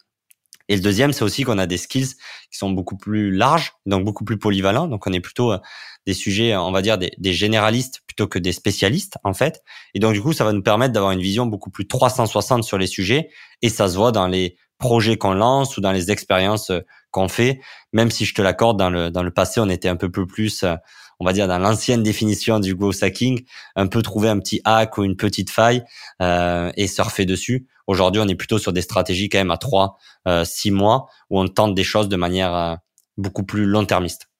Et le deuxième, c'est aussi qu'on a des skills qui sont beaucoup plus larges, donc beaucoup plus polyvalents. Donc, on est plutôt euh, des sujets, on va dire, des, généralistes plutôt que des spécialistes, en fait. Et donc, du coup, ça va nous permettre d'avoir une vision beaucoup plus 360 sur les sujets. Et ça se voit dans les projets qu'on lance ou dans les expériences euh, qu'on fait. Même si je te l'accorde, dans le, dans le passé, on était un peu plus, euh, on va dire, dans l'ancienne définition du growth hacking, un peu trouver un petit hack ou une petite faille euh, et surfer dessus. Aujourd'hui, on est plutôt sur des stratégies quand même à 3, euh, 6 mois où on tente des choses de manière euh, beaucoup plus long-termiste.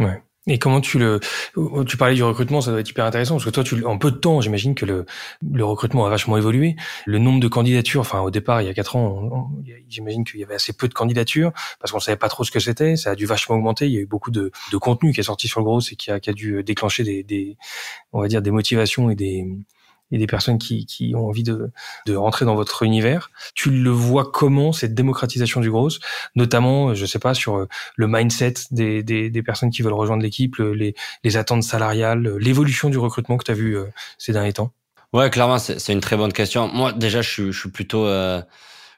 Ouais. Et comment tu le, tu parlais du recrutement, ça doit être hyper intéressant parce que toi, tu, en peu de temps, j'imagine que le, le recrutement a vachement évolué. Le nombre de candidatures, enfin au départ, il y a quatre ans, j'imagine qu'il y avait assez peu de candidatures parce qu'on savait pas trop ce que c'était. Ça a dû vachement augmenter. Il y a eu beaucoup de, de contenu qui est sorti sur le gros et qui a, qui a dû déclencher des, des, on va dire des motivations et des, et des personnes qui, qui ont envie de, de rentrer dans votre univers. Tu le vois comment cette démocratisation du gros, notamment, je sais pas, sur euh, le mindset des, des, des personnes qui veulent rejoindre l'équipe, les, les attentes salariales, l'évolution du recrutement que tu as vu euh, ces derniers temps? Ouais, clairement, c'est une très bonne question. Moi, déjà, je suis, je suis plutôt... Euh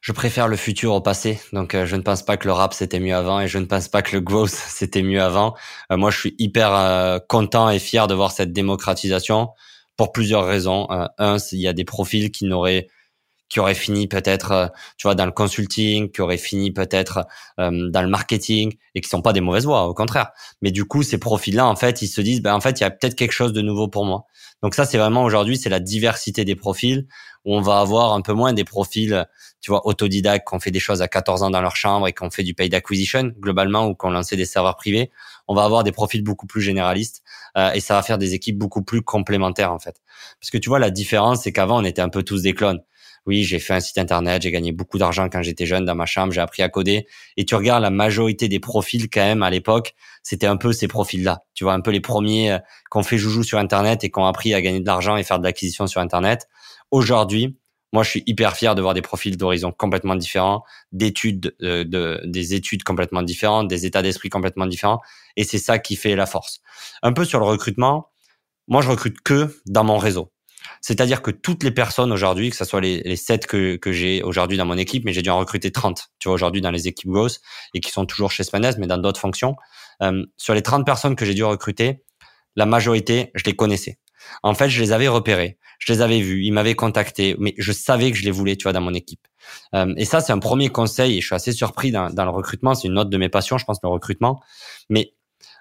je préfère le futur au passé. Donc, euh, je ne pense pas que le rap c'était mieux avant et je ne pense pas que le growth c'était mieux avant. Euh, moi, je suis hyper euh, content et fier de voir cette démocratisation pour plusieurs raisons. un, il y a des profils qui n'auraient qui auraient fini peut-être, tu vois, dans le consulting, qui auraient fini peut-être dans le marketing et qui sont pas des mauvaises voies, au contraire. Mais du coup, ces profils-là, en fait, ils se disent, ben en fait, il y a peut-être quelque chose de nouveau pour moi. Donc ça, c'est vraiment aujourd'hui, c'est la diversité des profils où on va avoir un peu moins des profils, tu vois, autodidactes, qui ont fait des choses à 14 ans dans leur chambre et qui ont fait du paid acquisition globalement ou ont lancé des serveurs privés. On va avoir des profils beaucoup plus généralistes euh, et ça va faire des équipes beaucoup plus complémentaires en fait. Parce que tu vois, la différence, c'est qu'avant, on était un peu tous des clones oui, j'ai fait un site internet, j'ai gagné beaucoup d'argent quand j'étais jeune dans ma chambre, j'ai appris à coder. Et tu regardes la majorité des profils quand même à l'époque, c'était un peu ces profils-là. Tu vois, un peu les premiers euh, qui ont fait joujou sur internet et qui ont appris à gagner de l'argent et faire de l'acquisition sur internet. Aujourd'hui, moi, je suis hyper fier de voir des profils d'horizons complètement différents, d'études, euh, de, des études complètement différentes, des états d'esprit complètement différents. Et c'est ça qui fait la force. Un peu sur le recrutement, moi, je recrute que dans mon réseau. C'est-à-dire que toutes les personnes aujourd'hui, que ce soit les, les 7 que, que j'ai aujourd'hui dans mon équipe, mais j'ai dû en recruter 30, tu vois, aujourd'hui dans les équipes growth et qui sont toujours chez Spanez, mais dans d'autres fonctions. Euh, sur les 30 personnes que j'ai dû recruter, la majorité, je les connaissais. En fait, je les avais repérés, je les avais vus, ils m'avaient contacté, mais je savais que je les voulais, tu vois, dans mon équipe. Euh, et ça, c'est un premier conseil, et je suis assez surpris dans, dans le recrutement. C'est une autre de mes passions, je pense, le recrutement. Mais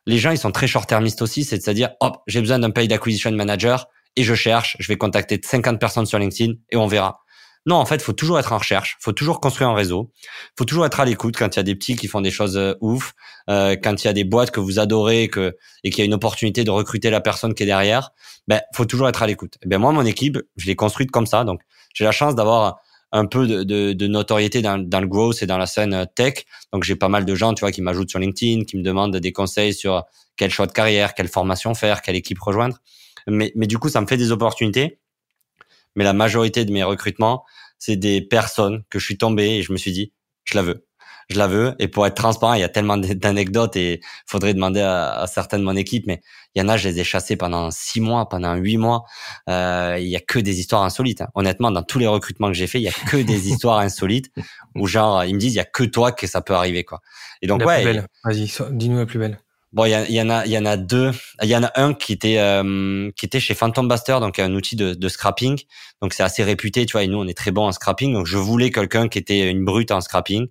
les gens, ils sont très short-termistes aussi, c'est-à-dire, hop, j'ai besoin d'un paid acquisition manager, et je cherche, je vais contacter 50 personnes sur LinkedIn et on verra. Non, en fait, faut toujours être en recherche, faut toujours construire un réseau, faut toujours être à l'écoute quand il y a des petits qui font des choses euh, ouf, euh, quand il y a des boîtes que vous adorez que, et qu'il y a une opportunité de recruter la personne qui est derrière, ben faut toujours être à l'écoute. ben moi, mon équipe, je l'ai construite comme ça, donc j'ai la chance d'avoir un peu de, de, de notoriété dans, dans, le growth et dans la scène euh, tech. Donc j'ai pas mal de gens, tu vois, qui m'ajoutent sur LinkedIn, qui me demandent des conseils sur quel choix de carrière, quelle formation faire, quelle équipe rejoindre. Mais, mais du coup, ça me fait des opportunités. Mais la majorité de mes recrutements, c'est des personnes que je suis tombé et je me suis dit, je la veux. Je la veux. Et pour être transparent, il y a tellement d'anecdotes et faudrait demander à, à, certains de mon équipe, mais il y en a, je les ai chassés pendant six mois, pendant huit mois. Euh, il y a que des histoires insolites. Hein. Honnêtement, dans tous les recrutements que j'ai fait, il y a que des histoires insolites où genre, ils me disent, il y a que toi que ça peut arriver, quoi. Et donc, la ouais. Plus belle. Vas-y, dis-nous la plus belle. Bon, il y, en a, il y en a deux. Il y en a un qui était euh, qui était chez Phantom Buster, donc un outil de, de scrapping. Donc c'est assez réputé, tu vois. Et nous, on est très bon en scrapping. Donc je voulais quelqu'un qui était une brute en scrapping.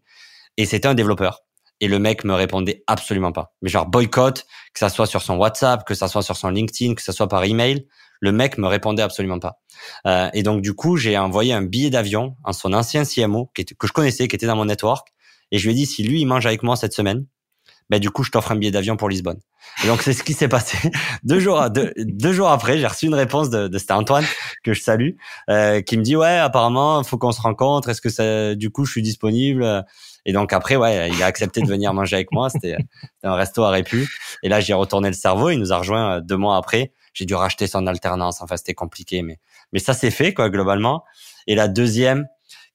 Et c'était un développeur. Et le mec me répondait absolument pas. Mais genre boycott, que ça soit sur son WhatsApp, que ça soit sur son LinkedIn, que ça soit par email, le mec me répondait absolument pas. Euh, et donc du coup, j'ai envoyé un billet d'avion en son ancien CMO que je connaissais, qui était dans mon network. Et je lui ai dit si lui il mange avec moi cette semaine, bah, du coup, je t'offre un billet d'avion pour Lisbonne. Et donc, c'est ce qui s'est passé. deux jours, deux, deux jours après, j'ai reçu une réponse de, de c'était Antoine que je salue, euh, qui me dit ouais, apparemment, faut qu'on se rencontre. Est-ce que ça, du coup, je suis disponible? Et donc après, ouais, il a accepté de venir manger avec moi. C'était un resto à Répu. Et là, j'ai retourné le cerveau. Il nous a rejoint euh, deux mois après. J'ai dû racheter son alternance. Enfin, c'était compliqué, mais mais ça s'est fait quoi globalement. Et la deuxième,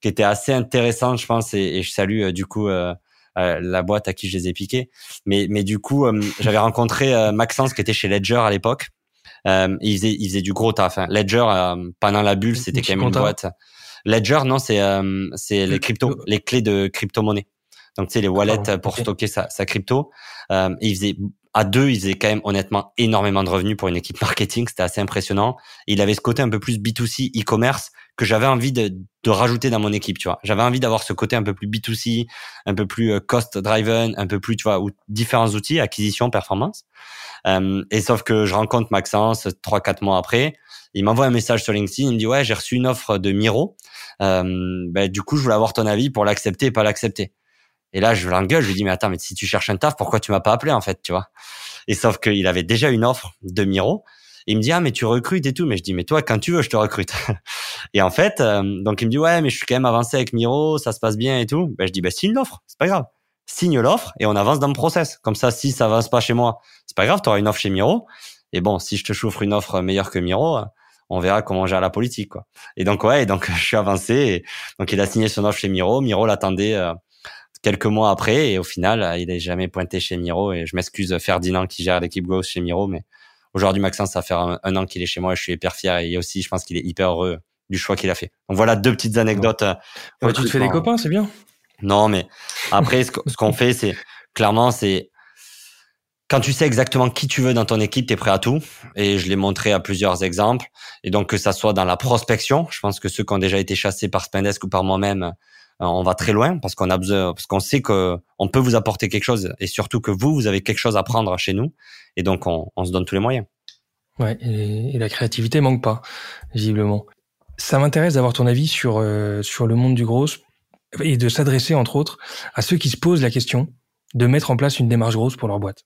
qui était assez intéressante, je pense, et, et je salue euh, du coup. Euh, euh, la boîte à qui je les ai piqués. Mais, mais du coup, euh, j'avais rencontré euh, Maxence qui était chez Ledger à l'époque. il, faisait, il faisait du gros taf. Hein. Ledger, pendant la bulle, c'était quand même une boîte. Ledger, non, c'est c'est les cryptos, les clés de crypto-monnaie. Donc, tu sais, les wallets pour stocker sa, sa crypto. Euh, il faisait à deux, il faisait quand même honnêtement énormément de revenus pour une équipe marketing. C'était assez impressionnant. il avait ce côté un peu plus B2C e-commerce que j'avais envie de, de, rajouter dans mon équipe, tu vois. J'avais envie d'avoir ce côté un peu plus B2C, un peu plus euh, cost driven, un peu plus, tu vois, ou différents outils, acquisition, performance. Euh, et sauf que je rencontre Maxence trois, quatre mois après. Il m'envoie un message sur LinkedIn. Il me dit, ouais, j'ai reçu une offre de Miro. Euh, ben, du coup, je voulais avoir ton avis pour l'accepter et pas l'accepter. Et là, je l'engueule. Je lui dis, mais attends, mais si tu cherches un taf, pourquoi tu m'as pas appelé, en fait, tu vois? Et sauf qu'il avait déjà une offre de Miro il me dit ah mais tu recrutes et tout, mais je dis mais toi quand tu veux je te recrute. et en fait euh, donc il me dit ouais mais je suis quand même avancé avec Miro, ça se passe bien et tout. Ben je dis ben signe l'offre, c'est pas grave. Signe l'offre et on avance dans le process. Comme ça si ça avance pas chez moi, c'est pas grave, tu auras une offre chez Miro. Et bon si je te chauffe une offre meilleure que Miro, on verra comment gère la politique quoi. Et donc ouais, donc je suis avancé. Et donc il a signé son offre chez Miro. Miro l'attendait. Euh, quelques mois après et au final il n'est jamais pointé chez Miro et je m'excuse Ferdinand qui gère l'équipe gauche chez Miro mais Aujourd'hui, Maxence, ça fait un, an qu'il est chez moi. Je suis hyper fier et aussi, je pense qu'il est hyper heureux du choix qu'il a fait. Donc voilà deux petites anecdotes. tu te fais des copains, c'est bien. Non, mais après, ce qu'on fait, c'est clairement, c'est quand tu sais exactement qui tu veux dans ton équipe, tu es prêt à tout. Et je l'ai montré à plusieurs exemples. Et donc, que ça soit dans la prospection, je pense que ceux qui ont déjà été chassés par Spendesk ou par moi-même, euh, on va très loin parce qu'on a besoin, parce qu'on sait que on peut vous apporter quelque chose et surtout que vous, vous avez quelque chose à prendre chez nous. Et donc, on, se donne tous les moyens. Ouais, et, la créativité manque pas, visiblement. Ça m'intéresse d'avoir ton avis sur, euh, sur le monde du gros et de s'adresser, entre autres, à ceux qui se posent la question de mettre en place une démarche grosse pour leur boîte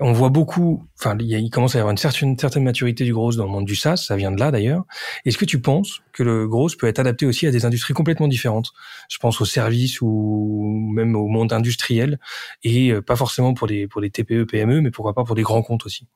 on voit beaucoup, enfin, il, commence à y avoir une certaine, certaine maturité du gros dans le monde du SaaS, ça vient de là d'ailleurs. Est-ce que tu penses que le gros peut être adapté aussi à des industries complètement différentes? Je pense aux services ou même au monde industriel et euh, pas forcément pour des pour des TPE, PME, mais pourquoi pas pour des grands comptes aussi?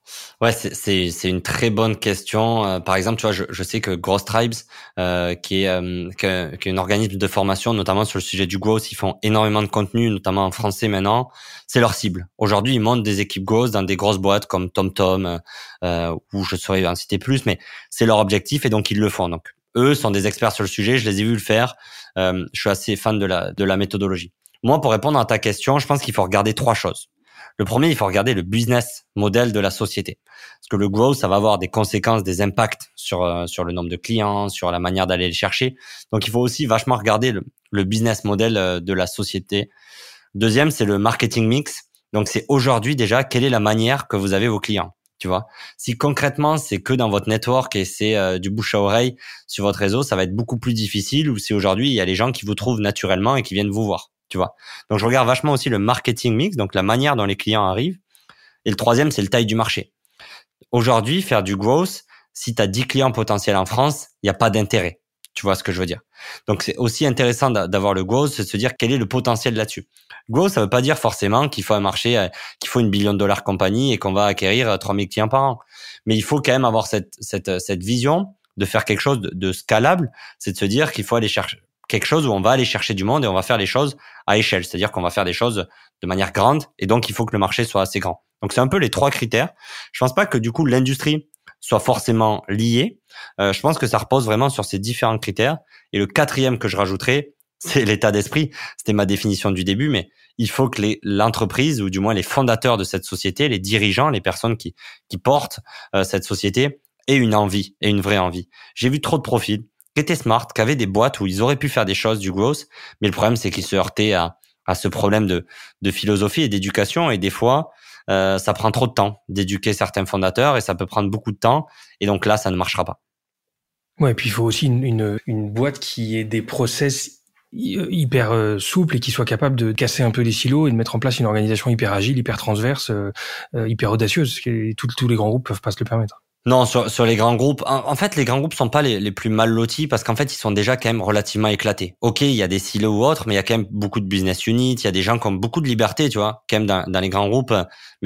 Ouais, c'est une très bonne question. Euh, par exemple, tu vois, je, je sais que Growth Tribes, euh, qui est euh, qui est un organisme de formation, notamment sur le sujet du growth, ils font énormément de contenu, notamment en français maintenant. C'est leur cible. Aujourd'hui, ils montent des équipes growth dans des grosses boîtes comme TomTom, euh, euh, où je saurais en citer plus, mais c'est leur objectif et donc ils le font. Donc eux sont des experts sur le sujet, je les ai vus le faire. Euh, je suis assez fan de la de la méthodologie. Moi, pour répondre à ta question, je pense qu'il faut regarder trois choses. Le premier, il faut regarder le business model de la société. Parce que le growth, ça va avoir des conséquences, des impacts sur, euh, sur le nombre de clients, sur la manière d'aller les chercher. Donc, il faut aussi vachement regarder le, le business model euh, de la société. Deuxième, c'est le marketing mix. Donc c'est aujourd'hui déjà quelle est la manière que vous avez vos clients. Tu vois, si concrètement c'est que dans votre network et c'est euh, du bouche à oreille sur votre réseau, ça va être beaucoup plus difficile. Ou si aujourd'hui il y a les gens qui vous trouvent naturellement et qui viennent vous voir. Tu vois? Donc je regarde vachement aussi le marketing mix, donc la manière dont les clients arrivent. Et le troisième c'est le taille du marché. Aujourd'hui, faire du growth, si tu as 10 clients potentiels en France, il n'y a pas d'intérêt. Tu vois ce que je veux dire Donc c'est aussi intéressant d'avoir le growth, c'est de se dire quel est le potentiel là-dessus. Growth, ça veut pas dire forcément qu'il faut un marché, euh, qu'il faut une billion de dollars compagnie et qu'on va acquérir 3000 euh, clients par an. Mais il faut quand même avoir cette, cette, euh, cette vision de faire quelque chose de, scalable, c'est de se dire qu'il faut aller chercher quelque chose où on va aller chercher du monde et on va faire les choses à échelle, c'est-à-dire qu'on va faire des choses de manière grande et donc il faut que le marché soit assez grand. Donc c'est un peu les trois critères. Je pense pas que du coup l'industrie soit forcément lié. Euh, je pense que ça repose vraiment sur ces différents critères. Et le quatrième que je rajouterai, c'est l'état d'esprit. C'était ma définition du début, mais il faut que l'entreprise, ou du moins les fondateurs de cette société, les dirigeants, les personnes qui, qui portent euh, cette société, aient une envie, et une vraie envie. J'ai vu trop de profils qui étaient smart, qui avaient des boîtes où ils auraient pu faire des choses, du growth, mais le problème, c'est qu'ils se heurtaient à, à ce problème de, de philosophie et d'éducation, et des fois, euh, ça prend trop de temps d'éduquer certains fondateurs et ça peut prendre beaucoup de temps. Et donc là, ça ne marchera pas. Ouais, et puis il faut aussi une, une, boîte qui ait des process hyper euh, souples et qui soit capable de casser un peu les silos et de mettre en place une organisation hyper agile, hyper transverse, euh, hyper audacieuse. Tous, tous les grands groupes peuvent pas se le permettre. Non, sur, les grands groupes, en, fait, les grands groupes sont pas les, plus mal lotis parce qu'en fait, ils sont déjà quand même relativement éclatés. Ok, il y a des silos ou autres, mais il y a quand même beaucoup de business units, il y a des gens qui ont beaucoup de liberté, tu vois, quand même dans les grands groupes,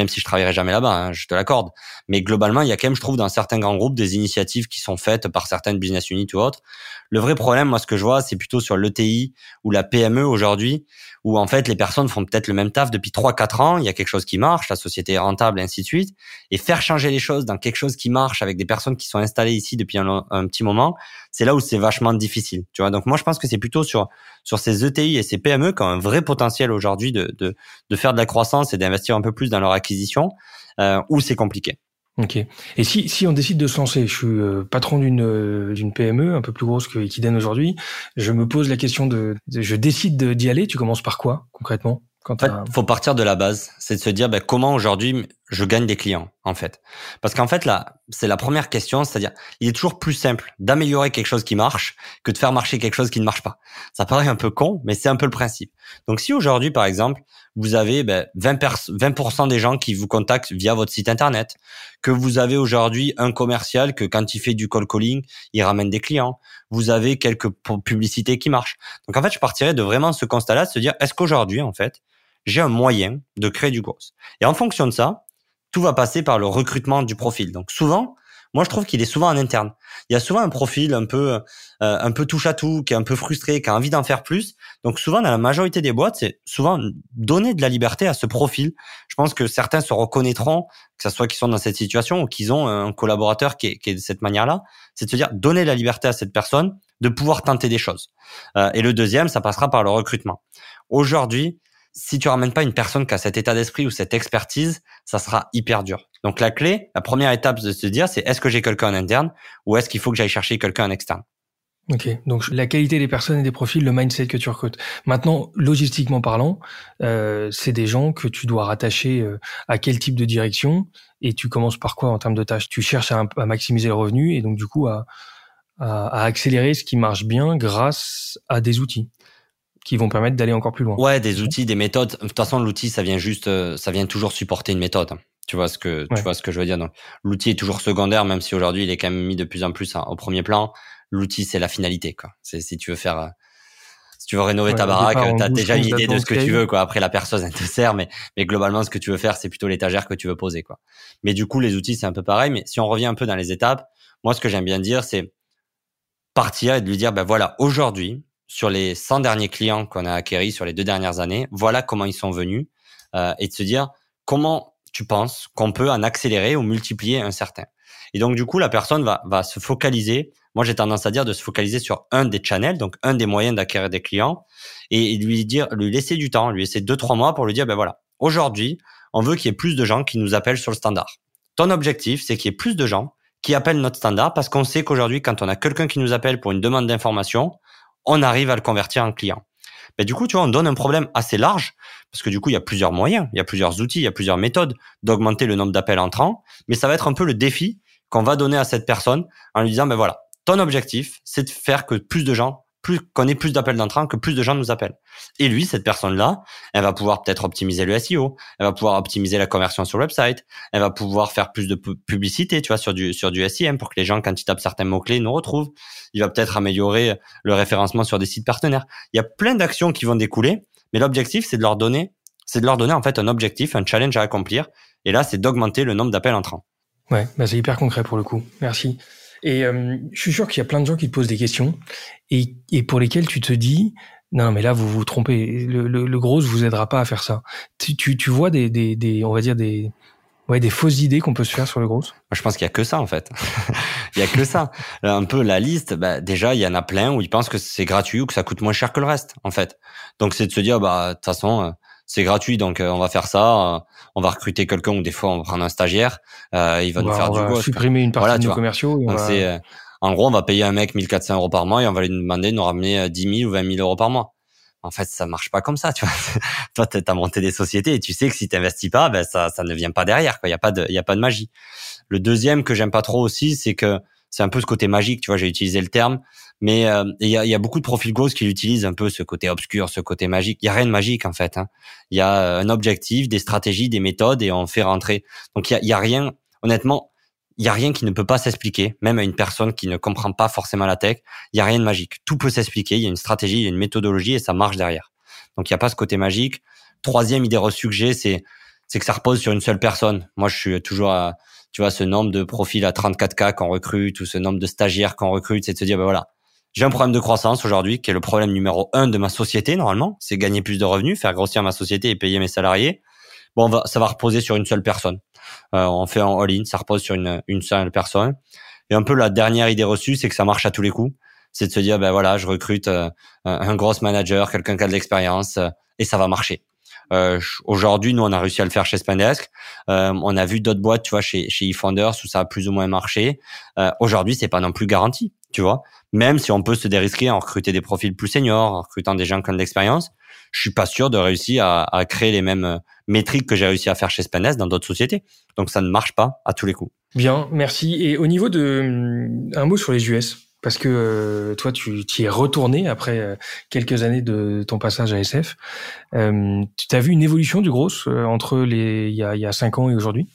même si je travaillerai jamais là-bas, hein, je te l'accorde. Mais globalement, il y a quand même, je trouve, dans certains grands groupes, des initiatives qui sont faites par certaines business units ou autres. Le vrai problème, moi, ce que je vois, c'est plutôt sur l'ETI ou la PME aujourd'hui, où en fait les personnes font peut-être le même taf depuis 3-4 ans, il y a quelque chose qui marche, la société est rentable et ainsi de suite, et faire changer les choses dans quelque chose qui marche avec des personnes qui sont installées ici depuis un, petit moment, c'est là où c'est vachement difficile. Tu vois, donc moi je pense que c'est plutôt sur sur ces ETI et ces PME qui ont un vrai potentiel aujourd'hui de, de, de faire de la croissance et d'investir un peu plus dans leur acquisition, euh, où c'est compliqué. Ok. Et si, si on décide de se lancer, je suis euh, patron d'une euh, d'une PME un peu plus grosse que Equiden aujourd'hui, je me pose la question de, je décide d'y aller. Tu commences par quoi concrètement? En fait, faut partir de la base, c'est de se dire ben, comment aujourd'hui je gagne des clients en fait. Parce qu'en fait là, c'est la première question, c'est-à-dire il est toujours plus simple d'améliorer quelque chose qui marche que de faire marcher quelque chose qui ne marche pas. Ça paraît un peu con, mais c'est un peu le principe. Donc si aujourd'hui par exemple vous avez ben, 20%, 20 des gens qui vous contactent via votre site internet, que vous avez aujourd'hui un commercial que quand il fait du call calling, il ramène des clients, vous avez quelques publicités qui marchent. Donc en fait, je partirais de vraiment ce constat-là, de se dire est-ce qu'aujourd'hui en fait j'ai un moyen de créer du growth. Et en fonction de ça, tout va passer par le recrutement du profil. Donc souvent, moi je trouve qu'il est souvent en interne. Il y a souvent un profil un peu euh, un peu touche à tout, qui est un peu frustré, qui a envie d'en faire plus. Donc souvent dans la majorité des boîtes, c'est souvent donner de la liberté à ce profil. Je pense que certains se reconnaîtront, que ce soit qu'ils sont dans cette situation ou qu'ils ont un collaborateur qui est, qui est de cette manière-là, c'est de se dire donner la liberté à cette personne de pouvoir tenter des choses. Euh, et le deuxième, ça passera par le recrutement. Aujourd'hui, si tu ramènes pas une personne qui a cet état d'esprit ou cette expertise, ça sera hyper dur. Donc la clé, la première étape de se dire, c'est est-ce que j'ai quelqu'un en interne ou est-ce qu'il faut que j'aille chercher quelqu'un en externe? Ok, donc la qualité des personnes et des profils, le mindset que tu recrutes. Maintenant, logistiquement parlant, euh, c'est des gens que tu dois rattacher euh, à quel type de direction et tu commences par quoi en termes de tâches? Tu cherches à, maximiser le revenu et donc du coup à, à accélérer ce qui marche bien grâce à des outils qui vont permettre d'aller encore plus loin. Ouais, des outils, des méthodes. De toute façon, l'outil, ça vient juste, euh, ça vient toujours supporter une méthode. Tu vois ce que, tu vois ce que je veux dire. Donc, l'outil est toujours secondaire, même si aujourd'hui il est quand même mis de plus en plus au premier plan. L'outil, c'est la finalité, quoi. C'est si tu veux faire, euh, si tu veux rénover ta baraque, tu as déjà une idée de ce que tu veux, quoi. Après, la personne, elle te sert, mais, mais globalement, ce que tu veux faire, c'est plutôt l'étagère que tu veux poser, quoi. Mais du coup, les outils, c'est un peu pareil. Mais si on revient un peu dans les étapes, moi, ce que j'aime bien dire, c'est partir et de lui dire, ben voilà, aujourd'hui, sur les 100 derniers clients qu'on a acquéris sur les deux dernières années, voilà comment ils sont venus, euh, et de se dire comment tu penses qu'on peut en accélérer ou multiplier un certain. Et donc du coup, la personne va, va se focaliser. Moi, j'ai tendance à dire de se focaliser sur un des channels, donc un des moyens d'acquérir des clients, et lui dire, lui laisser du temps, lui laisser deux trois mois pour lui dire, ben voilà, aujourd'hui, on veut qu'il y ait plus de gens qui nous appellent sur le standard. Ton objectif, c'est qu'il y ait plus de gens qui appellent notre standard parce qu'on sait qu'aujourd'hui, quand on a quelqu'un qui nous appelle pour une demande d'information, on arrive à le convertir en client. Mais du coup, tu vois, on donne un problème assez large parce que du coup, il y a plusieurs moyens, il y a plusieurs outils, il y a plusieurs méthodes d'augmenter le nombre d'appels entrants. Mais ça va être un peu le défi qu'on va donner à cette personne en lui disant, ben voilà, ton objectif, c'est de faire que plus de gens plus qu'on ait plus d'appels d'entrants, que plus de gens nous appellent. Et lui, cette personne-là, elle va pouvoir peut-être optimiser le SEO, elle va pouvoir optimiser la conversion sur le website, elle va pouvoir faire plus de publicité, tu vois, sur du sur du SEM pour que les gens, quand ils tapent certains mots clés, nous retrouvent. Il va peut-être améliorer le référencement sur des sites partenaires. Il y a plein d'actions qui vont découler, mais l'objectif, c'est de leur donner, c'est de leur donner en fait un objectif, un challenge à accomplir. Et là, c'est d'augmenter le nombre d'appels entrants. Ouais, bah c'est hyper concret pour le coup. Merci. Et euh, je suis sûr qu'il y a plein de gens qui te posent des questions et, et pour lesquelles tu te dis non mais là vous vous trompez le, le, le gros vous aidera pas à faire ça. Tu, tu, tu vois des, des, des on va dire des ouais des fausses idées qu'on peut se faire sur le gros? Je pense qu'il y a que ça en fait. il y a que ça. Un peu la liste. Bah, déjà il y en a plein où ils pensent que c'est gratuit ou que ça coûte moins cher que le reste en fait. Donc c'est de se dire bah de toute façon euh, c'est gratuit, donc euh, on va faire ça. Euh, on va recruter quelqu'un ou des fois on va prendre un stagiaire. Euh, il va nous faire on du va supprimer une partie de nos commerciaux. Donc c'est en gros, on va payer un mec 1400 euros par mois et on va lui demander de nous ramener 10 000 ou 20 000 euros par mois. En fait, ça marche pas comme ça, tu vois. Toi, t'as monté des sociétés et tu sais que si t'investis pas, ben ça, ça ne vient pas derrière. Quoi. Il y a pas de, il y a pas de magie. Le deuxième que j'aime pas trop aussi, c'est que c'est un peu ce côté magique, tu vois. J'ai utilisé le terme, mais euh, il y, a, y, a, beaucoup de profils grosses qui utilisent un peu ce côté obscur, ce côté magique. Il y a rien de magique en fait. Hein. Il y a euh, un objectif, des stratégies, des méthodes et on fait rentrer. Donc il y a, rien. Honnêtement, il y a rien qui ne peut pas s'expliquer, même à une personne qui ne comprend pas forcément la tech. Il y a rien de magique. Tout peut s'expliquer. Il y a une stratégie, il y a une méthodologie et ça marche derrière. Donc il y a pas ce côté magique. Troisième idée reçue que c'est c'est que ça repose sur une seule personne. Moi, je suis toujours à, tu vois, ce nombre de profils à 34K qu'on recrute ou ce nombre de stagiaires qu'on recrute, c'est de se dire, ben voilà, j'ai un problème de croissance aujourd'hui qui est le problème numéro un de ma société normalement, c'est gagner plus de revenus, faire grossir ma société et payer mes salariés. Bon, va, ça va reposer sur une seule personne. Euh, on fait un all-in, ça repose sur une, une seule personne. Et un peu la dernière idée reçue, c'est que ça marche à tous les coups. C'est de se dire, ben voilà, je recrute euh, un, gros manager, quelqu'un qui a de l'expérience, euh, et ça va marcher. Euh, Aujourd'hui, nous, on a réussi à le faire chez Spendesk. Euh, on a vu d'autres boîtes, tu vois, chez chez eFounders où ça a plus ou moins marché. Euh, Aujourd'hui, c'est pas non plus garanti, tu vois. Même si on peut se dérisquer en recruter des profils plus seniors, en recrutant des gens qui ont de l'expérience, je suis pas sûr de réussir à, à créer les mêmes euh, métriques que j'ai réussi à faire chez Spendesk dans d'autres sociétés. Donc ça ne marche pas à tous les coups. Bien, merci. Et au niveau de un mot sur les US parce que euh, toi, tu, tu y es retourné après euh, quelques années de ton passage à SF. Euh, tu as vu une évolution du gros entre les il y a, il y a cinq ans et aujourd'hui?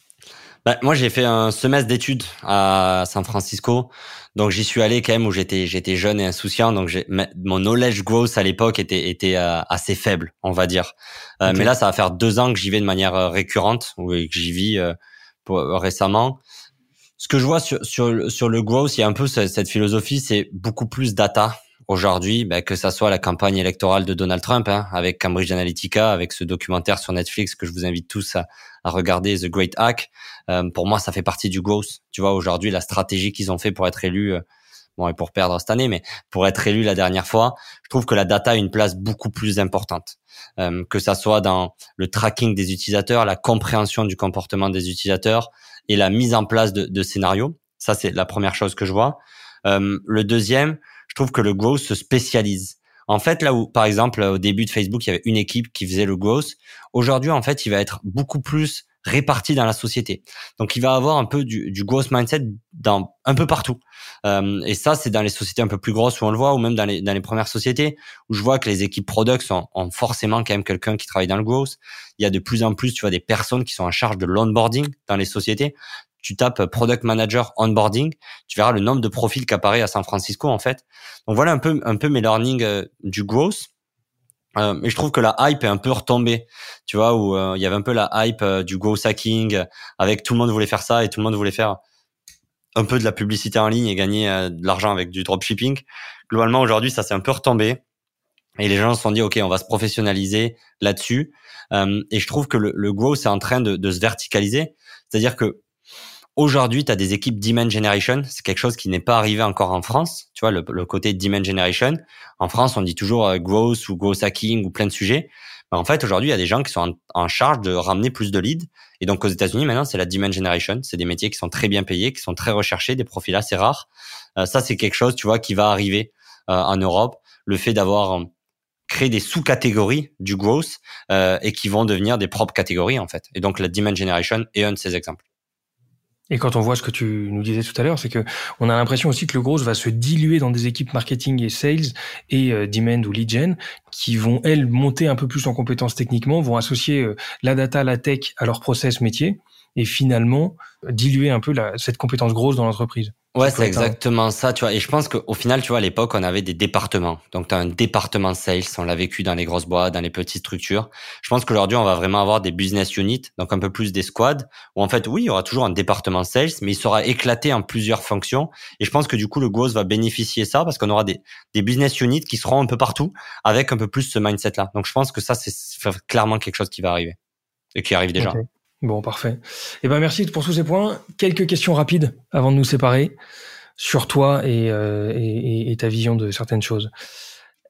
Bah, Moi, j'ai fait un semestre d'études à San Francisco. Donc, j'y suis allé quand même où j'étais j'étais jeune et insouciant. Donc, mon knowledge growth à l'époque était, était assez faible, on va dire. Okay. Mais là, ça va faire deux ans que j'y vais de manière récurrente ou que j'y vis pour, récemment Ce que je vois sur, sur, sur le growth, il y a un peu cette, cette philosophie, c'est beaucoup plus data aujourd'hui, ben, que ça soit la campagne électorale de Donald Trump, hein, avec Cambridge Analytica, avec ce documentaire sur Netflix que je vous invite tous à, à regarder, The Great Hack. Euh, pour moi, ça fait partie du growth. Tu vois, aujourd'hui, la stratégie qu'ils ont fait pour être élus, euh, bon, et pour perdre cette année, mais pour être élu la dernière fois, je trouve que la data a une place beaucoup plus importante. Euh, que ça soit dans le tracking des utilisateurs, la compréhension du comportement des utilisateurs et la mise en place de, de scénarios. Ça, c'est la première chose que je vois. Le deuxième, je trouve que le growth se spécialise. En fait, là où, par exemple, au début de Facebook, il y avait une équipe qui faisait le growth, aujourd'hui, en fait, il va être beaucoup plus réparti dans la société. Donc, il va avoir un peu du, du growth mindset dans un peu partout. Euh, et ça, c'est dans les sociétés un peu plus grosses où on le voit, ou même dans les, dans les premières sociétés où je vois que les équipes product ont, ont forcément quand même quelqu'un qui travaille dans le growth. Il y a de plus en plus, tu vois, des personnes qui sont en charge de l'onboarding dans les sociétés tu tapes product manager onboarding, tu verras le nombre de profils qui apparaît à San Francisco en fait. Donc voilà un peu un peu mes learnings euh, du growth. Euh, mais je trouve que la hype est un peu retombée, tu vois, où euh, il y avait un peu la hype du growth hacking, avec tout le monde voulait faire ça et tout le monde voulait faire un peu de la publicité en ligne et gagner de l'argent avec du dropshipping. Globalement, aujourd'hui, ça s'est un peu retombé. Et les gens se sont dit, OK, on va se professionnaliser là-dessus. et je trouve que le, le growth est en train de se verticaliser. C'est-à-dire que Aujourd'hui, tu as des équipes Demand Generation. C'est quelque chose qui n'est pas arrivé encore en France. Tu vois, le, côté Demand Generation. En France, on dit toujours euh, growth ou growth hacking ou plein de sujets. En fait, aujourd'hui, il y a des gens qui sont en, charge de ramener plus de leads. Et donc, aux États-Unis, maintenant, c'est la Demand Generation. C'est des métiers qui sont très bien payés, qui sont très recherchés, des profils assez rares. Euh, ça, c'est quelque chose, tu vois, qui va arriver euh, en Europe. Le fait d'avoir créé des sous-catégories du growth et qui vont devenir des propres catégories, en fait. Et donc, la Demand Generation est un de ces exemples. Et quand on voit ce que tu nous disais tout à l'heure, c'est que on a l'impression aussi que le gros va se diluer dans des équipes marketing et sales et euh, demand ou lead gen qui vont elles monter un peu plus en compétences techniquement, vont associer euh, la data, la tech à leur process métier et finalement diluer un peu la, cette compétence grosse dans l'entreprise. Ouais, c'est exactement ça, tu vois. Et je pense qu'au final, tu vois, à l'époque, on avait des départements. Donc, tu as un département sales, on l'a vécu dans les grosses boîtes, dans les petites structures. Je pense qu'aujourd'hui, on va vraiment avoir des business units, donc un peu plus des squads, où en fait, oui, il y aura toujours un département sales, mais il sera éclaté en plusieurs fonctions. Et je pense que du coup, le growth va bénéficier ça parce qu'on aura des, des business units qui seront un peu partout avec un peu plus ce mindset-là. Donc, je pense que ça, c'est clairement quelque chose qui va arriver et qui arrive déjà. Bon, parfait. Eh ben, merci pour tous ces points. Quelques questions rapides avant de nous séparer sur toi et, euh, et, ta vision de certaines choses.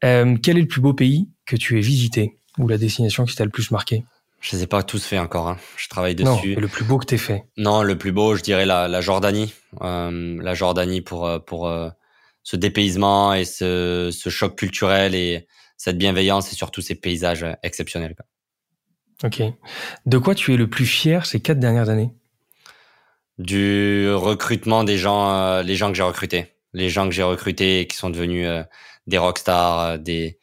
Euh, quel est le plus beau pays que tu aies visité ou la destination qui t'a le plus marqué? Je ne les ai pas tous fait encore. Hein. Je travaille dessus. Non, le plus beau que t'aies fait Non, le plus beau, je dirais la, la Jordanie. Euh, la Jordanie pour pour ce dépaysement et ce, ce choc culturel et cette bienveillance et surtout ces paysages exceptionnels. Quoi. Ok. De quoi tu es le plus fier ces quatre dernières années? Du recrutement des gens, euh, les gens que j'ai recrutés, les gens que j'ai recrutés et qui sont devenus euh, des rockstars, euh, des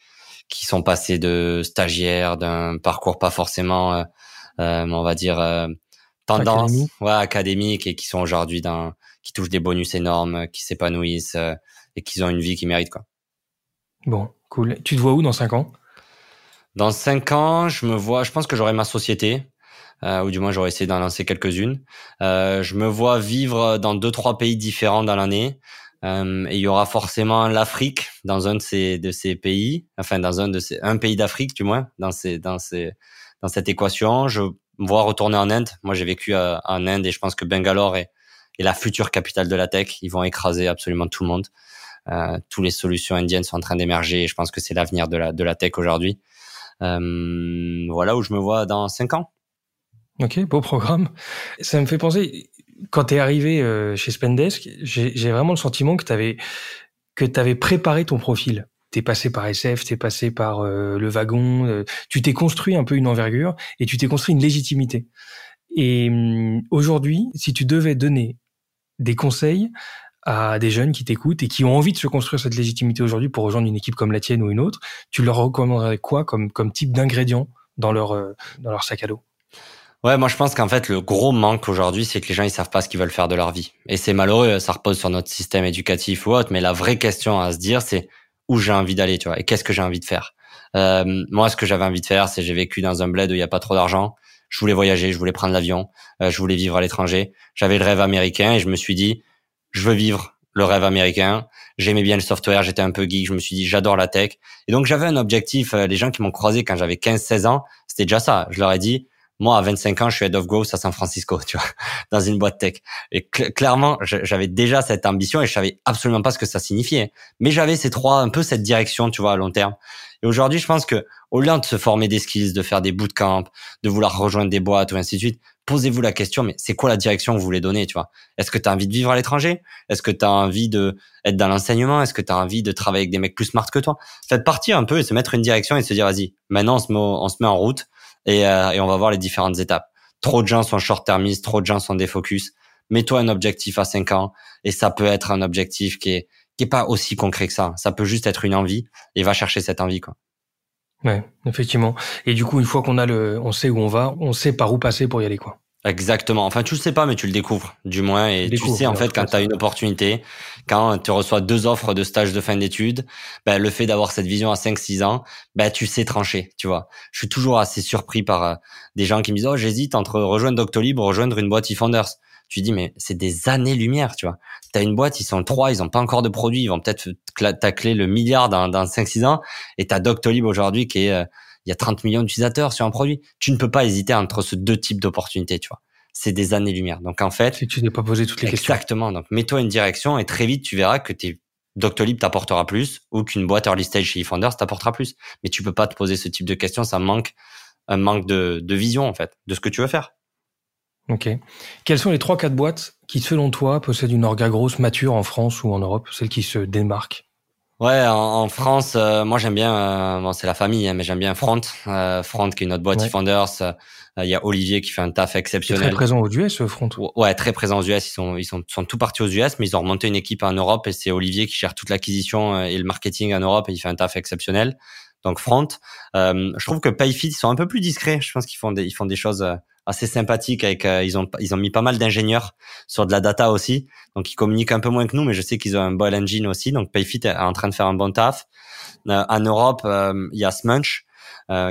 qui sont passés de stagiaires, d'un parcours pas forcément, on va dire tendance, ouais, académique et qui sont aujourd'hui dans, qui touchent des bonus énormes, qui s'épanouissent et qui ont une vie qui mérite quoi. Bon, cool. Tu te vois où dans cinq ans? Dans cinq ans, je me vois, je pense que j'aurai ma société, euh, ou du moins j'aurai essayé d'en lancer quelques-unes. Euh, je me vois vivre dans deux trois pays différents dans l'année. Euh, et il y aura forcément l'Afrique dans un de ces de ces pays, enfin dans un de ces un pays d'Afrique du moins dans ces dans ces dans cette équation. Je me vois retourner en Inde. Moi j'ai vécu euh, en Inde et je pense que Bangalore est, est la future capitale de la tech. Ils vont écraser absolument tout le monde. Euh, toutes les solutions indiennes sont en train d'émerger et je pense que c'est l'avenir de la de la tech aujourd'hui. Euh, voilà où je me vois dans cinq ans. Ok, beau programme. Ça me fait penser, quand tu es arrivé euh, chez Spendesk, j'ai vraiment le sentiment que tu avais, que avais préparé ton profil. Tu es passé par SF, tu es passé par euh, le wagon, tu t'es construit un peu une envergure et tu t'es construit une légitimité. Et hum, aujourd'hui, si tu devais donner des conseils à des jeunes qui t'écoutent et qui ont envie de se construire cette légitimité aujourd'hui pour rejoindre une équipe comme la tienne ou une autre, tu leur recommanderais quoi comme, comme type d'ingrédient dans leur, euh, dans leur sac à dos? Ouais, moi je pense qu'en fait le gros manque aujourd'hui, c'est que les gens ils savent pas ce qu'ils veulent faire de leur vie. Et c'est malheureux, ça repose sur notre système éducatif ou autre, mais la vraie question à se dire, c'est où j'ai envie d'aller, tu vois, et qu'est-ce que j'ai envie de faire? Euh, moi, ce que j'avais envie de faire, c'est j'ai vécu dans un bled où il y a pas trop d'argent. Je voulais voyager, je voulais prendre l'avion, euh, je voulais vivre à l'étranger. J'avais le rêve américain et je me suis dit, je veux vivre le rêve américain. J'aimais bien le software, j'étais un peu geek, je me suis dit, j'adore la tech. Et donc j'avais un objectif. Euh, les gens qui m'ont croisé quand j'avais 15-16 ans, c'était déjà ça. Je leur ai dit, moi, à 25 ans, je suis head of growth à San Francisco, tu vois, dans une boîte tech. Et clairement, j'avais déjà cette ambition et je savais absolument pas ce que ça signifiait. Mais j'avais ces trois, un peu cette direction, tu vois, à long terme. Et aujourd'hui, je pense que au lieu de se former des skills, de faire des bootcamps, de vouloir rejoindre des boîtes ou ainsi de suite, posez-vous la question, mais c'est quoi la direction que vous voulez donner, tu vois? Est-ce que tu as envie de vivre à l'étranger? Est-ce que tu as envie de être dans l'enseignement? Est-ce que tu as envie de travailler avec des mecs plus smart que toi? Faites partir un peu et se mettre une direction et se dire, vas-y, maintenant on se met, en route et, euh, et on va voir les différentes étapes. Trop de gens sont short-termistes, trop de gens sont des focus. Mets-toi un objectif à 5 ans et ça peut être un objectif qui est qui est pas aussi concret que ça. Ça peut juste être une envie et va chercher cette envie quoi. Ouais, effectivement. Et du coup, une fois qu'on a le, on sait où on va, on sait par où passer pour y aller quoi. Exactement. Enfin, tu le sais pas, mais tu le découvres, du moins. Et tu sais, en fait, quand tu as une opportunité, quand tu reçois deux offres de stage de fin d'études, ben, le fait d'avoir cette vision à 5-6 ans, ben, tu sais trancher, tu vois. Je suis toujours assez surpris par euh, des gens qui me disent, oh, j'hésite entre rejoindre Doctolib ou rejoindre une boîte eFounders. Tu dis, mais c'est des années-lumière, tu vois. Tu as une boîte, ils sont trois, ils ont pas encore de produits, ils vont peut-être tacler le milliard dans, dans 5-6 ans. Et tu as Doctolib aujourd'hui qui est... Euh, il y a 30 millions d'utilisateurs sur un produit. Tu ne peux pas hésiter entre ce deux types d'opportunités, tu vois. C'est des années-lumière. Donc, en fait. Si tu n'es pas posé toutes les questions. Exactement. Donc, mets-toi une direction et très vite, tu verras que tes Doctolib t'apportera plus ou qu'une boîte early stage chez eFounders t'apportera plus. Mais tu peux pas te poser ce type de questions. Ça manque un manque de, de vision, en fait, de ce que tu veux faire. Ok. Quelles sont les trois, quatre boîtes qui, selon toi, possèdent une orga grosse mature en France ou en Europe, celles qui se démarquent? Ouais, en, France, euh, moi j'aime bien, euh, bon, c'est la famille, hein, mais j'aime bien Front, euh, Front qui est notre boîte ouais. Founders. Il y a Olivier qui fait un taf exceptionnel. Très présent aux US, Front. Ouais, très présent aux US. Ils sont, ils sont, sont tout partis aux US, mais ils ont remonté une équipe en Europe et c'est Olivier qui gère toute l'acquisition et le marketing en Europe et il fait un taf exceptionnel. Donc Front, je trouve que Payfit ils sont un peu plus discrets. Je pense qu'ils font des, ils font des choses assez sympathique avec euh, ils ont ils ont mis pas mal d'ingénieurs sur de la data aussi. Donc ils communiquent un peu moins que nous mais je sais qu'ils ont un bon engine aussi. Donc Payfit est en train de faire un bon taf. Euh, en Europe euh, il y a Smunch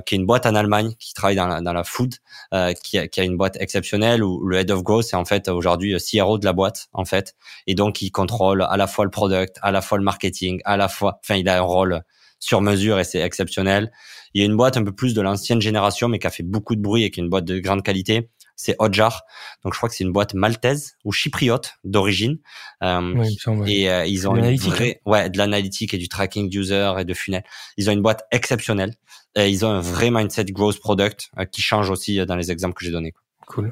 qui est une boîte en Allemagne qui travaille dans la, dans la food qui, a, qui a une boîte exceptionnelle où le head of growth c'est en fait aujourd'hui CRO de la boîte en fait. Et donc il contrôle à la fois le product à la fois le marketing à la fois enfin il a un rôle sur mesure et c'est exceptionnel il y a une boîte un peu plus de l'ancienne génération, mais qui a fait beaucoup de bruit et qui est une boîte de grande qualité. C'est Hotjar. Donc, je crois que c'est une boîte maltaise ou chypriote d'origine. Euh, et euh, ils ont une vraie, hein. ouais, de l'analytique et du tracking d'user et de funnel. Ils ont une boîte exceptionnelle. Et ils ont un vrai mindset growth product euh, qui change aussi dans les exemples que j'ai donnés. Cool.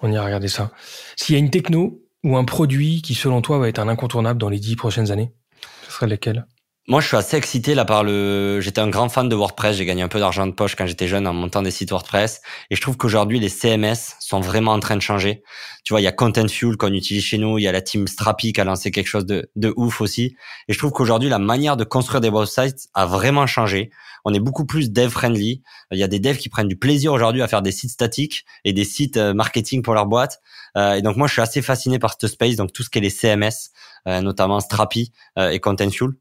On ira regarder ça. S'il y a une techno ou un produit qui, selon toi, va être un incontournable dans les dix prochaines années, ce serait lesquels moi, je suis assez excité là par le. J'étais un grand fan de WordPress. J'ai gagné un peu d'argent de poche quand j'étais jeune en montant des sites WordPress. Et je trouve qu'aujourd'hui, les CMS sont vraiment en train de changer. Tu vois, il y a Contentful qu'on utilise chez nous. Il y a la team Strapi qui a lancé quelque chose de, de ouf aussi. Et je trouve qu'aujourd'hui, la manière de construire des websites a vraiment changé. On est beaucoup plus dev friendly. Il y a des devs qui prennent du plaisir aujourd'hui à faire des sites statiques et des sites euh, marketing pour leur boîte. Euh, et donc moi, je suis assez fasciné par ce space. Donc tout ce qui est les CMS, euh, notamment Strapi et Contentful.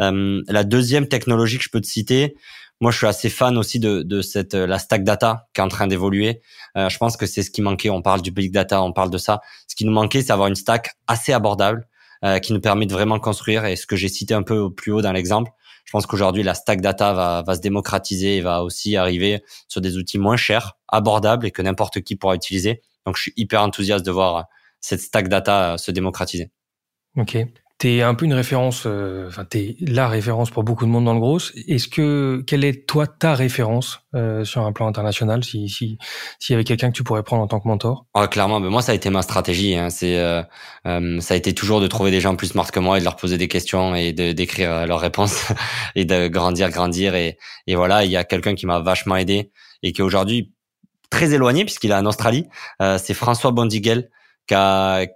Euh, la deuxième technologie que je peux te citer, moi, je suis assez fan aussi de, de cette la stack data qui est en train d'évoluer. Euh, je pense que c'est ce qui manquait. On parle du big data, on parle de ça. Ce qui nous manquait, c'est avoir une stack assez abordable euh, qui nous permet de vraiment construire. Et ce que j'ai cité un peu plus haut dans l'exemple, je pense qu'aujourd'hui la stack data va, va se démocratiser et va aussi arriver sur des outils moins chers, abordables et que n'importe qui pourra utiliser. Donc, je suis hyper enthousiaste de voir cette stack data se démocratiser. Ok. T'es un peu une référence, euh, enfin t'es la référence pour beaucoup de monde dans le gros. Est-ce que quelle est toi ta référence euh, sur un plan international, si si s'il y avait quelqu'un que tu pourrais prendre en tant que mentor? Ah, Clairement, mais moi ça a été ma stratégie. Hein. C'est euh, ça a été toujours de trouver des gens plus smart que moi et de leur poser des questions et de d'écrire leurs réponses et de grandir, grandir et et voilà. Il y a quelqu'un qui m'a vachement aidé et qui aujourd'hui très éloigné puisqu'il est en Australie. c'est François Bondigel qui a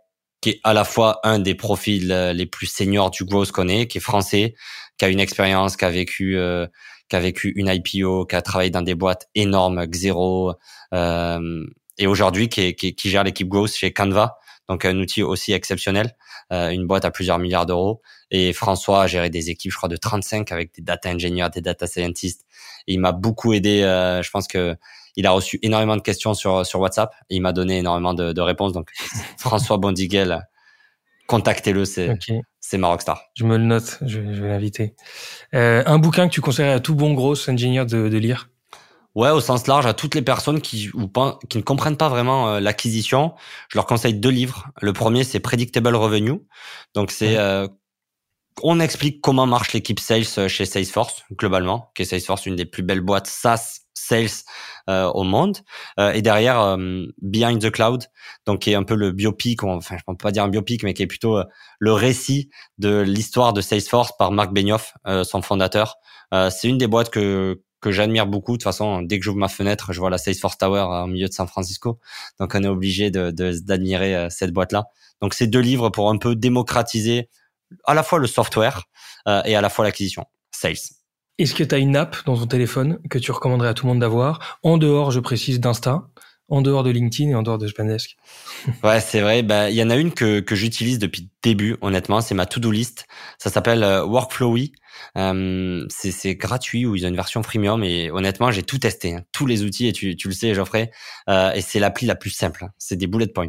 qui est à la fois un des profils euh, les plus seniors du growth qu'on ait, qui est français, qui a une expérience, qui a vécu, euh, qui a vécu une IPO, qui a travaillé dans des boîtes énormes, Xero, euh, et aujourd'hui qui, qui, qui, gère l'équipe growth chez Canva, donc un outil aussi exceptionnel, euh, une boîte à plusieurs milliards d'euros. Et François a géré des équipes, je crois, de 35 avec des data ingénieurs, des data scientists. Il m'a beaucoup aidé. Euh, je pense que il a reçu énormément de questions sur, sur WhatsApp et il m'a donné énormément de, de réponses. Donc, François Bondiguel, contactez-le, c'est c'est ma rockstar. Je me le note, je, vais l'inviter. Euh, un bouquin que tu conseillerais à tout bon gros ingénieur de, de lire? Ouais, au sens large, à toutes les personnes qui, ou pas, qui ne comprennent pas vraiment euh, l'acquisition, je leur conseille deux livres. Le premier, c'est Predictable Revenue. Donc, c'est euh, on explique comment marche l'équipe sales euh, chez Salesforce globalement, qui est Salesforce une des plus belles boîtes SaaS sales euh, au monde. Euh, et derrière euh, Behind the Cloud, donc qui est un peu le biopic, enfin je peux pas dire un biopic, mais qui est plutôt le récit de l'histoire de Salesforce par Marc Benioff, son fondateur. c'est une des boîtes que que j'admire beaucoup. De toute façon, dès que j'ouvre ma fenêtre, je vois la Salesforce Tower au milieu de San Francisco. Donc, on est obligé de, d'admirer cette boîte-là. Donc, c'est deux livres pour un peu démocratiser à la fois le software et à la fois l'acquisition, sales. Est-ce que tu as une app dans ton téléphone que tu recommanderais à tout le monde d'avoir? En dehors, je précise, d'Insta, en dehors de LinkedIn et en dehors de Spendesk Ouais, c'est vrai. Bah, il y en a une que, que j'utilise depuis le début, honnêtement. C'est ma to-do list. Ça s'appelle euh, Workflowy. Euh, c'est gratuit ou ils ont une version freemium et honnêtement, j'ai tout testé, hein. tous les outils et tu, tu le sais, Geoffrey. Euh, et c'est l'appli la plus simple. C'est des bullet points.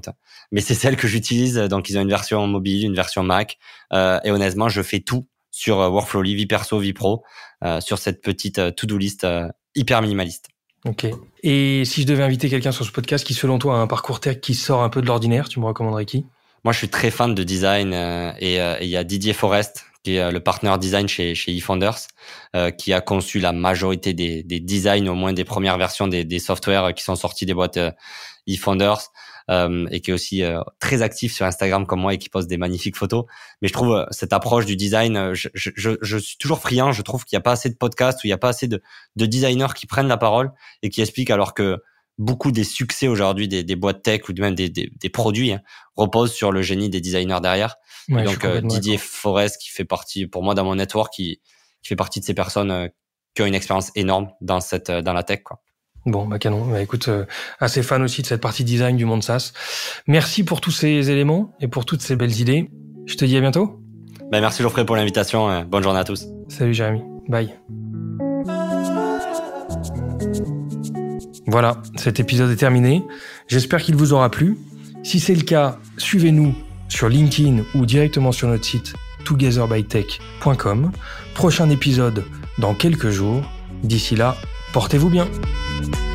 Mais c'est celle que j'utilise. Donc, ils ont une version mobile, une version Mac. Euh, et honnêtement, je fais tout sur euh, Workflowy, vie perso, vie pro, euh, sur cette petite euh, to-do list hyper minimaliste. Ok. Et si je devais inviter quelqu'un sur ce podcast qui, selon toi, a un parcours tech qui sort un peu de l'ordinaire, tu me recommanderais qui? Moi, je suis très fan de design et il y a Didier Forest qui est le partenaire design chez, chez eFounders, qui a conçu la majorité des, des designs, au moins des premières versions des, des softwares qui sont sortis des boîtes eFounders. Euh, et qui est aussi euh, très actif sur Instagram comme moi et qui poste des magnifiques photos. Mais je trouve euh, cette approche du design, je, je, je suis toujours friand. Je trouve qu'il n'y a pas assez de podcasts où il n'y a pas assez de, de designers qui prennent la parole et qui expliquent alors que beaucoup des succès aujourd'hui des, des, boîtes tech ou même des, des, des produits hein, reposent sur le génie des designers derrière. donc Didier Forest qui fait partie, pour moi dans mon network, qui, qui fait partie de ces personnes qui ont une expérience énorme dans cette dans la tech. Quoi. Bon, bah canon. Bah écoute, euh, assez fan aussi de cette partie design du monde SaaS. Merci pour tous ces éléments et pour toutes ces belles idées. Je te dis à bientôt. Bah merci Geoffrey pour l'invitation. Euh, bonne journée à tous. Salut Jérémy. Bye. Voilà, cet épisode est terminé. J'espère qu'il vous aura plu. Si c'est le cas, suivez-nous sur LinkedIn ou directement sur notre site togetherbytech.com. Prochain épisode dans quelques jours. D'ici là, portez-vous bien. Bye.